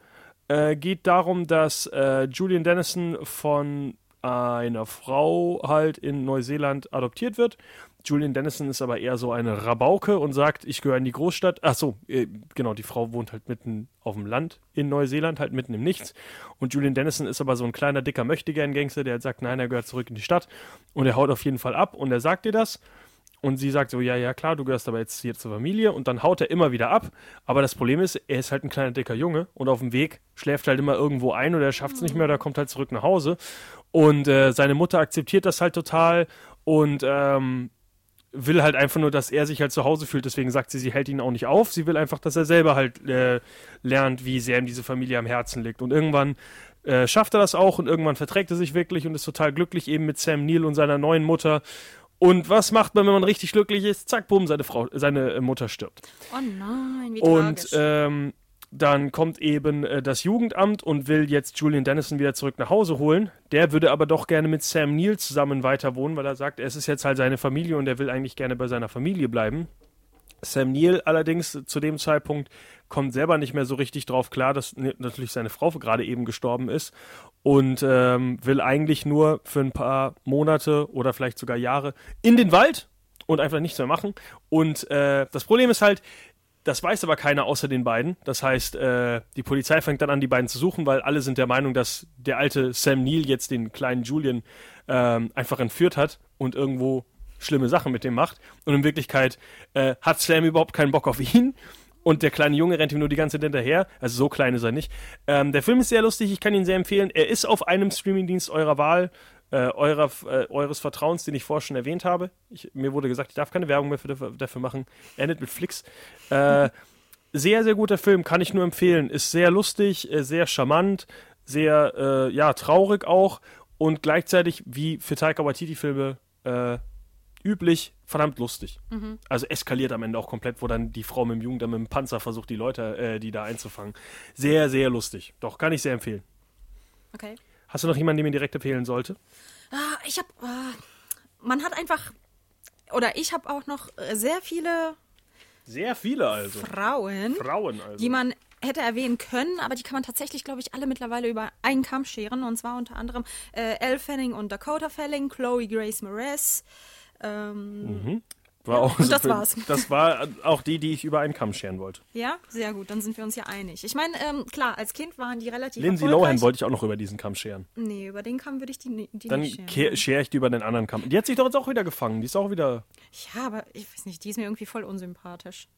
Äh, geht darum, dass äh, Julian Dennison von einer Frau halt in Neuseeland adoptiert wird. Julian Dennison ist aber eher so eine Rabauke und sagt, ich gehöre in die Großstadt. Ach so, äh, genau, die Frau wohnt halt mitten auf dem Land in Neuseeland, halt mitten im Nichts. Und Julian Dennison ist aber so ein kleiner, dicker Möchtegern-Gangster, der halt sagt, nein, er gehört zurück in die Stadt. Und er haut auf jeden Fall ab und er sagt ihr das. Und sie sagt so, ja, ja, klar, du gehörst aber jetzt hier zur Familie. Und dann haut er immer wieder ab. Aber das Problem ist, er ist halt ein kleiner, dicker Junge. Und auf dem Weg schläft halt immer irgendwo ein oder er schafft es nicht mehr oder kommt halt zurück nach Hause. Und äh, seine Mutter akzeptiert das halt total und ähm, will halt einfach nur, dass er sich halt zu Hause fühlt. Deswegen sagt sie, sie hält ihn auch nicht auf. Sie will einfach, dass er selber halt äh, lernt, wie sehr ihm diese Familie am Herzen liegt. Und irgendwann äh, schafft er das auch und irgendwann verträgt er sich wirklich und ist total glücklich eben mit Sam Neill und seiner neuen Mutter. Und was macht man, wenn man richtig glücklich ist? Zack, bumm, seine Frau, seine Mutter stirbt. Oh nein, wie Und tragisch. ähm, dann kommt eben äh, das Jugendamt und will jetzt Julian Dennison wieder zurück nach Hause holen. Der würde aber doch gerne mit Sam Neill zusammen weiter wohnen, weil er sagt, es ist jetzt halt seine Familie und er will eigentlich gerne bei seiner Familie bleiben. Sam Neill allerdings zu dem Zeitpunkt kommt selber nicht mehr so richtig drauf klar, dass natürlich seine Frau gerade eben gestorben ist und ähm, will eigentlich nur für ein paar Monate oder vielleicht sogar Jahre in den Wald und einfach nichts mehr machen. Und äh, das Problem ist halt, das weiß aber keiner außer den beiden. Das heißt, äh, die Polizei fängt dann an, die beiden zu suchen, weil alle sind der Meinung, dass der alte Sam Neill jetzt den kleinen Julian ähm, einfach entführt hat und irgendwo schlimme Sachen mit dem macht. Und in Wirklichkeit äh, hat Sam überhaupt keinen Bock auf ihn. Und der kleine Junge rennt ihm nur die ganze Zeit hinterher. Also so klein ist er nicht. Ähm, der Film ist sehr lustig, ich kann ihn sehr empfehlen. Er ist auf einem Streamingdienst eurer Wahl, äh, eurer, äh, eures Vertrauens, den ich vorher schon erwähnt habe. Ich, mir wurde gesagt, ich darf keine Werbung mehr für, dafür machen. Endet mit Flix. Äh, (laughs) sehr, sehr guter Film, kann ich nur empfehlen. Ist sehr lustig, äh, sehr charmant, sehr, äh, ja, traurig auch und gleichzeitig wie für Taika Waititi-Filme, äh, üblich, verdammt lustig. Also eskaliert am Ende auch komplett, wo dann die Frau mit dem Jungen dann mit dem Panzer versucht, die Leute, die da einzufangen. Sehr, sehr lustig. Doch, kann ich sehr empfehlen. Okay. Hast du noch jemanden, den mir direkt empfehlen sollte? Ah, ich habe, äh, man hat einfach, oder ich habe auch noch äh, sehr viele Sehr viele also. Frauen, Frauen also. die man hätte erwähnen können, aber die kann man tatsächlich, glaube ich, alle mittlerweile über einen Kamm scheren. Und zwar unter anderem äh, Elle Fanning und Dakota Fanning, Chloe Grace Moretz. Ähm, war auch so das für- war's. Das war auch die, die ich über einen Kamm scheren wollte. Ja, sehr gut, dann sind wir uns ja einig. Ich meine, ähm, klar, als Kind waren die relativ Lindsay. Lohan wollte ich auch noch über diesen Kamm scheren. Nee, über den Kamm würde ich die, die Dann nicht scheren. ke- schere ich die über den anderen Kamm. Die hat sich doch jetzt auch wieder gefangen. Die ist auch wieder. Ja, aber ich weiß nicht, die ist mir irgendwie voll unsympathisch.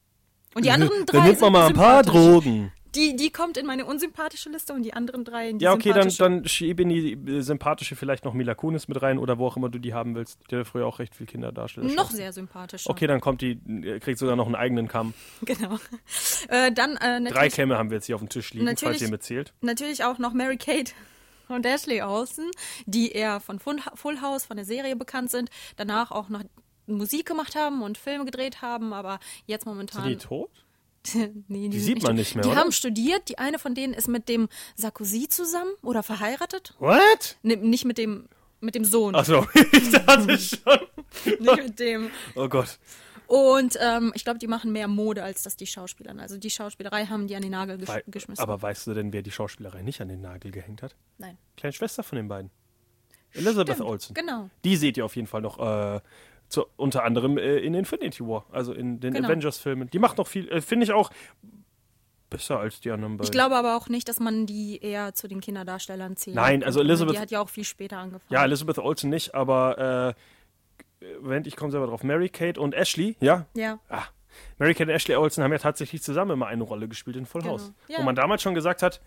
Und die anderen drei Dann nimmt man mal ein paar. Drogen. Die, die kommt in meine unsympathische Liste und die anderen drei in die Ja, okay, dann, dann schieb in die äh, sympathische vielleicht noch Mila Kunis mit rein oder wo auch immer du die haben willst. Der hat früher auch recht viel Kinderdarsteller. Noch sehr sympathisch. Okay, dann kommt die, äh, kriegt sogar noch einen eigenen Kamm. (laughs) Genau. Äh, dann äh, Drei Kämme haben wir jetzt hier auf dem Tisch liegen, falls Natürlich- ihr mitzählt. natürlich auch noch Mary Kate (laughs) und Ashley Olsen, die eher von Full House, von der Serie bekannt sind, danach auch noch Musik gemacht haben und Filme gedreht haben, aber jetzt momentan. Sind die tot? (laughs) nee, Die sind sieht man nicht mehr, Die oder? haben studiert. Die eine von denen ist mit dem Sarkozy zusammen oder verheiratet. What? Nee, nicht mit dem, mit dem Sohn. Achso, (laughs) ich dachte schon. (laughs) Nicht mit dem. Oh Gott. Und ähm, ich glaube, die machen mehr Mode, als dass die Schauspieler. Also die Schauspielerei haben die an den Nagel gesch Wei- geschmissen. Aber weißt du denn, wer die Schauspielerei nicht an den Nagel gehängt hat? Nein. Kleine Schwester von den beiden. Elizabeth Stimmt, Olsen. Genau. Die seht ihr auf jeden Fall noch äh, zu, unter anderem äh, in Infinity War, also in den Genau. Avengers-Filmen. Die macht noch viel, äh, finde ich auch besser als die anderen beiden. Ich glaube aber auch nicht, dass man die eher zu den Kinderdarstellern zählt. Nein, also Elizabeth- Die hat ja auch viel später angefangen. Ja, Elizabeth Olsen nicht, aber äh, Moment, ich komme selber drauf. Mary Kate und Ashley, ja? Ja. Ah, Mary Kate und Ashley Olsen haben ja tatsächlich zusammen immer eine Rolle gespielt in Full Genau. House. Ja. Wo man damals schon gesagt hat,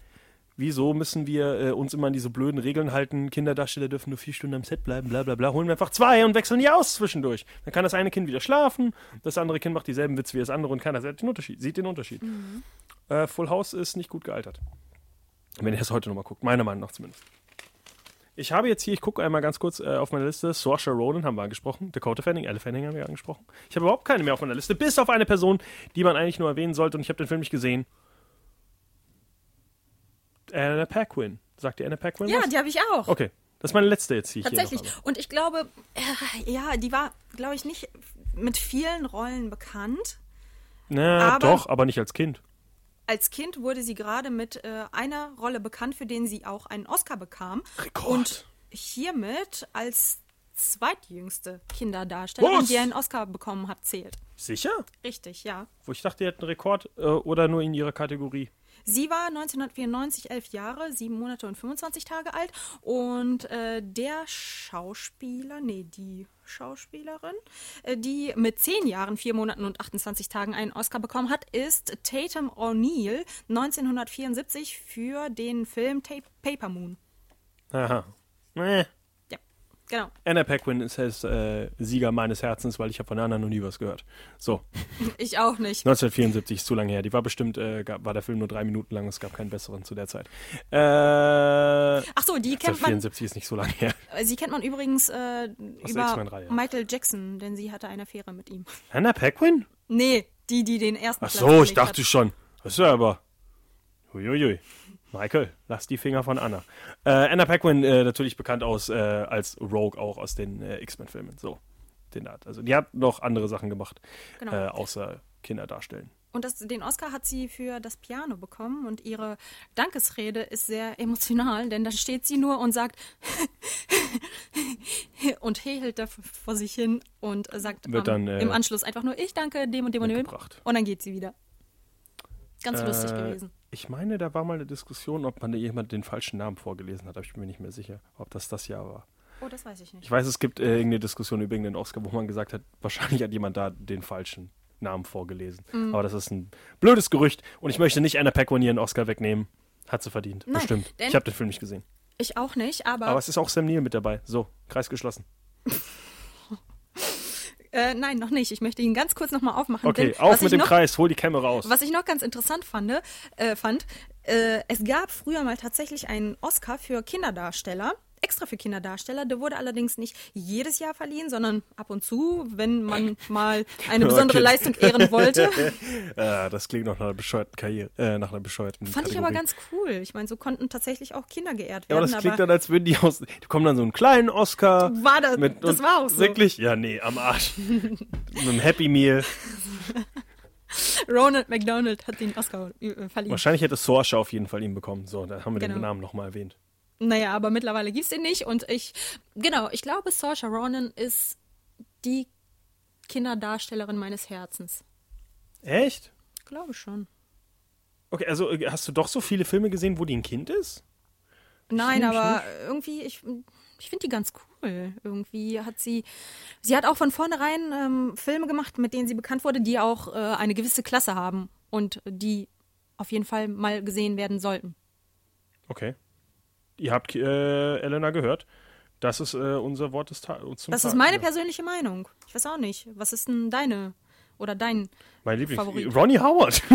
wieso müssen wir äh, uns immer an diese blöden Regeln halten, Kinderdarsteller dürfen nur vier Stunden am Set bleiben, bla bla bla, holen wir einfach zwei und wechseln die aus zwischendurch. Dann kann das eine Kind wieder schlafen, das andere Kind macht dieselben Witze wie das andere und keiner sieht den Unterschied. Sieht den Unterschied. Mhm. Äh, Full House ist nicht gut gealtert. Wenn ihr es heute nochmal guckt, meiner Meinung nach zumindest. Ich habe jetzt hier, ich gucke einmal ganz kurz äh, auf meine Liste. Saoirse Ronan haben wir angesprochen. Dakota Fanning, Elle Fanning haben wir angesprochen. Ich habe überhaupt keine mehr auf meiner Liste, bis auf eine Person, die man eigentlich nur erwähnen sollte und ich habe den Film nicht gesehen. Anna Paquin. Sagt ihr Anna Paquin Ja, was? die habe ich auch. Okay, das ist meine letzte jetzt, ich Tatsächlich. hier. Und ich glaube, äh, ja, die war, glaube ich, nicht mit vielen Rollen bekannt. Na, aber- doch, aber nicht als Kind. Als Kind wurde sie gerade mit äh, einer Rolle bekannt, für den sie auch einen Oscar bekam. Rekord. Und hiermit als zweitjüngste Kinderdarstellerin, Was? die einen Oscar bekommen hat, zählt. Sicher? Richtig, ja. Wo ich dachte, die hätten einen Rekord äh, oder nur in ihrer Kategorie. Sie war 1994 elf Jahre, sieben Monate und 25 Tage alt. Und äh, der Schauspieler, nee, die Schauspielerin, äh, die mit zehn Jahren, vier Monaten und 28 Tagen einen Oscar bekommen hat, ist Tatum O'Neill 1974 für den Film Ta Paper Moon. Aha. Äh. Genau. Anna Paquin ist das, äh, Sieger meines Herzens, weil ich habe von anderen noch nie was gehört. So, (laughs) Ich auch nicht. 1974 ist zu lange her. Die war bestimmt, äh, gab, war der Film nur drei Minuten lang, es gab keinen besseren zu der Zeit. Äh, Ach so, die kennt man. 1974 ist nicht so lange her. äh, Sie kennt man übrigens äh, über. Michael Jackson, denn sie hatte eine Affäre mit ihm. (laughs) Anna Paquin? Nee, die, die den ersten Ach Platz so, ich belegt dachte hat. schon. Das ist ja aber. Uiuiui. Michael, lass die Finger von Anna. Äh, Anna Paquin, äh, natürlich bekannt aus, äh, als Rogue auch aus den äh, X-Men-Filmen. So, den Art. Also, die hat noch andere Sachen gemacht, Genau. äh, außer Kinder darstellen. Und das, den Oscar hat sie für das Piano bekommen und ihre Dankesrede ist sehr emotional, denn da steht sie nur und sagt (laughs) und hehelt da vor sich hin und sagt Wird am- dann, äh, im Anschluss einfach nur, ich danke dem und dem und dem. Und dann geht sie wieder. Ganz lustig gewesen. Ich meine, da war mal eine Diskussion, ob man da jemand den falschen Namen vorgelesen hat, aber ich bin mir nicht mehr sicher, ob das das Jahr war. Oh, das weiß ich nicht. Ich weiß, es gibt äh, irgendeine Diskussion über irgendeinen Oscar, wo man gesagt hat, (laughs) wahrscheinlich hat jemand da den falschen Namen vorgelesen. Mhm. Aber das ist ein blödes Gerücht und ich möchte nicht Anna Paquin ihren Oscar wegnehmen. Hat sie verdient. Nein, Bestimmt. Ich habe den Film nicht gesehen. Ich auch nicht, aber, Aber es ist auch Sam Neill mit dabei. So, Kreis geschlossen. (laughs) äh, nein, noch nicht. Ich möchte ihn ganz kurz nochmal aufmachen. Okay, denn auf mit dem noch, Kreis, hol die Kämme raus. Was ich noch ganz interessant fand, äh, fand äh, es gab früher mal tatsächlich einen Oscar für Kinderdarsteller extra für Kinderdarsteller. Der wurde allerdings nicht jedes Jahr verliehen, sondern ab und zu, wenn man mal eine besondere Okay. Leistung ehren wollte. (laughs) Ah, das klingt nach einer bescheuerten Karriere, äh, nach einer bescheuerten Fand ich Kategorie. aber ganz cool. Ich meine, so konnten tatsächlich auch Kinder geehrt Ja, aber werden. das klingt dann, als würden die aus. Die kommen dann so einen kleinen Oscar. War das- mit, das war auch so. Wirklich? Ja, nee, am Arsch. (laughs) mit einem Happy Meal. Ronald McDonald hat den Oscar äh, verliehen. Wahrscheinlich hätte Sorsha auf jeden Fall ihn bekommen. So, da haben wir den Genau. Namen nochmal erwähnt. Naja, aber mittlerweile gibt's den nicht. Und ich, genau, ich glaube, Saoirse Ronan ist die Kinderdarstellerin meines Herzens. Echt? Glaube schon. Okay, also äh, hast du doch so viele Filme gesehen, wo die ein Kind ist? Nein, Schnimm, aber irgendwie, ich, ich finde die ganz cool. Irgendwie hat sie, sie hat auch von vornherein ähm, Filme gemacht, mit denen sie bekannt wurde, die auch äh, eine gewisse Klasse haben und die auf jeden Fall mal gesehen werden sollten. Okay. Ihr habt äh, Elena gehört. Das ist äh, unser Wort des Tages. Das ist meine persönliche Meinung. Ich weiß auch nicht. Was ist denn deine oder dein Mein Lieblings. Favorit. Ronnie Howard. (laughs)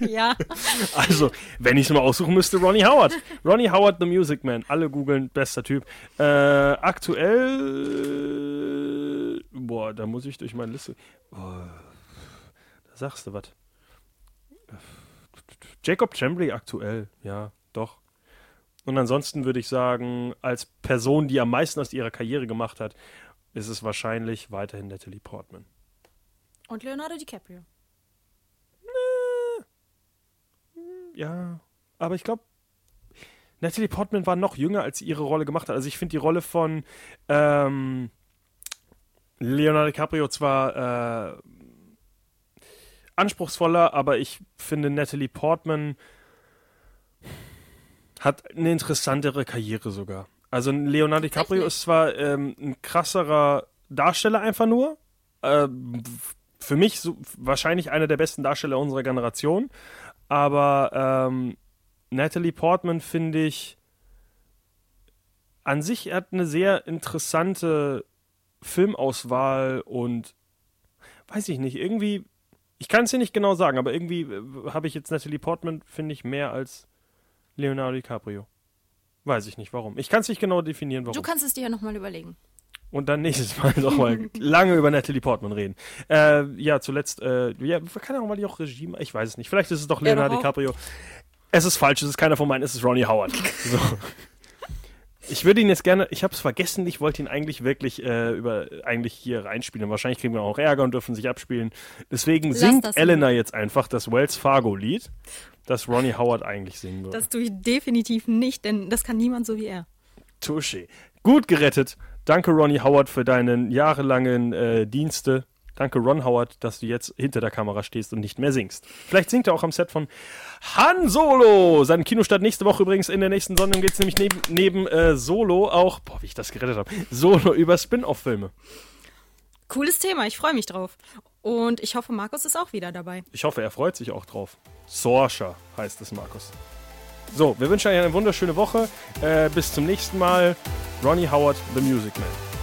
Ja. (laughs) also, wenn ich es mal aussuchen müsste, Ronnie Howard. Ronnie Howard, The Music Man. Alle googeln, bester Typ. Äh, aktuell. Boah, da muss ich durch meine Liste. Boah, da sagst du was. Jacob Chambly aktuell, ja, doch. Und ansonsten würde ich sagen, als Person, die am meisten aus ihrer Karriere gemacht hat, ist es wahrscheinlich weiterhin Natalie Portman. Und Leonardo DiCaprio. Ja, aber ich glaube, Natalie Portman war noch jünger, als sie ihre Rolle gemacht hat. Also ich finde die Rolle von ähm, Leonardo DiCaprio zwar äh, anspruchsvoller, aber ich finde Natalie Portman hat eine interessantere Karriere sogar. Also Leonardo DiCaprio ist zwar ähm, ein krasserer Darsteller einfach nur, äh, für mich so, wahrscheinlich einer der besten Darsteller unserer Generation, aber ähm, Natalie Portman finde ich an sich hat eine sehr interessante Filmauswahl und weiß ich nicht, irgendwie, ich kann es dir nicht genau sagen, aber irgendwie äh, habe ich jetzt Natalie Portman, finde ich, mehr als Leonardo DiCaprio. Weiß ich nicht warum. Ich kann es nicht genau definieren, warum. Du kannst es dir ja nochmal überlegen. Und dann nächstes Mal (laughs) noch mal lange über Natalie Portman reden. Äh, ja, zuletzt, äh, ja, kann auch mal die auch Regie, machen? ich weiß es nicht. Vielleicht ist es doch Ja, Leonardo auch. DiCaprio. Es ist falsch, es ist keiner von meinen, es ist Ronnie Howard. (laughs) So. Ich würde ihn jetzt gerne, ich habe es vergessen, ich wollte ihn eigentlich wirklich äh, über eigentlich hier reinspielen. Wahrscheinlich kriegen wir auch Ärger und dürfen sich abspielen. Deswegen Lass singt Elena jetzt einfach das Wells Fargo Lied, das Ronnie Howard eigentlich singen würde. Das tue ich definitiv nicht, denn das kann niemand so wie er. Touché. Gut gerettet. Danke, Ronnie Howard, für deinen jahrelangen äh, Dienste. Danke, Ron Howard, dass du jetzt hinter der Kamera stehst und nicht mehr singst. Vielleicht singt er auch am Set von Han Solo. Sein Kinostart nächste Woche übrigens. In der nächsten Sendung geht es nämlich neben, neben äh, Solo auch, boah, wie ich das gerettet habe, Solo über Spin-off-Filme. Cooles Thema, ich freue mich drauf. Und ich hoffe, Markus ist auch wieder dabei. Ich hoffe, er freut sich auch drauf. Sorsha heißt es, Markus. So, wir wünschen euch eine wunderschöne Woche. Äh, bis zum nächsten Mal. Ronnie Howard, The Music Man.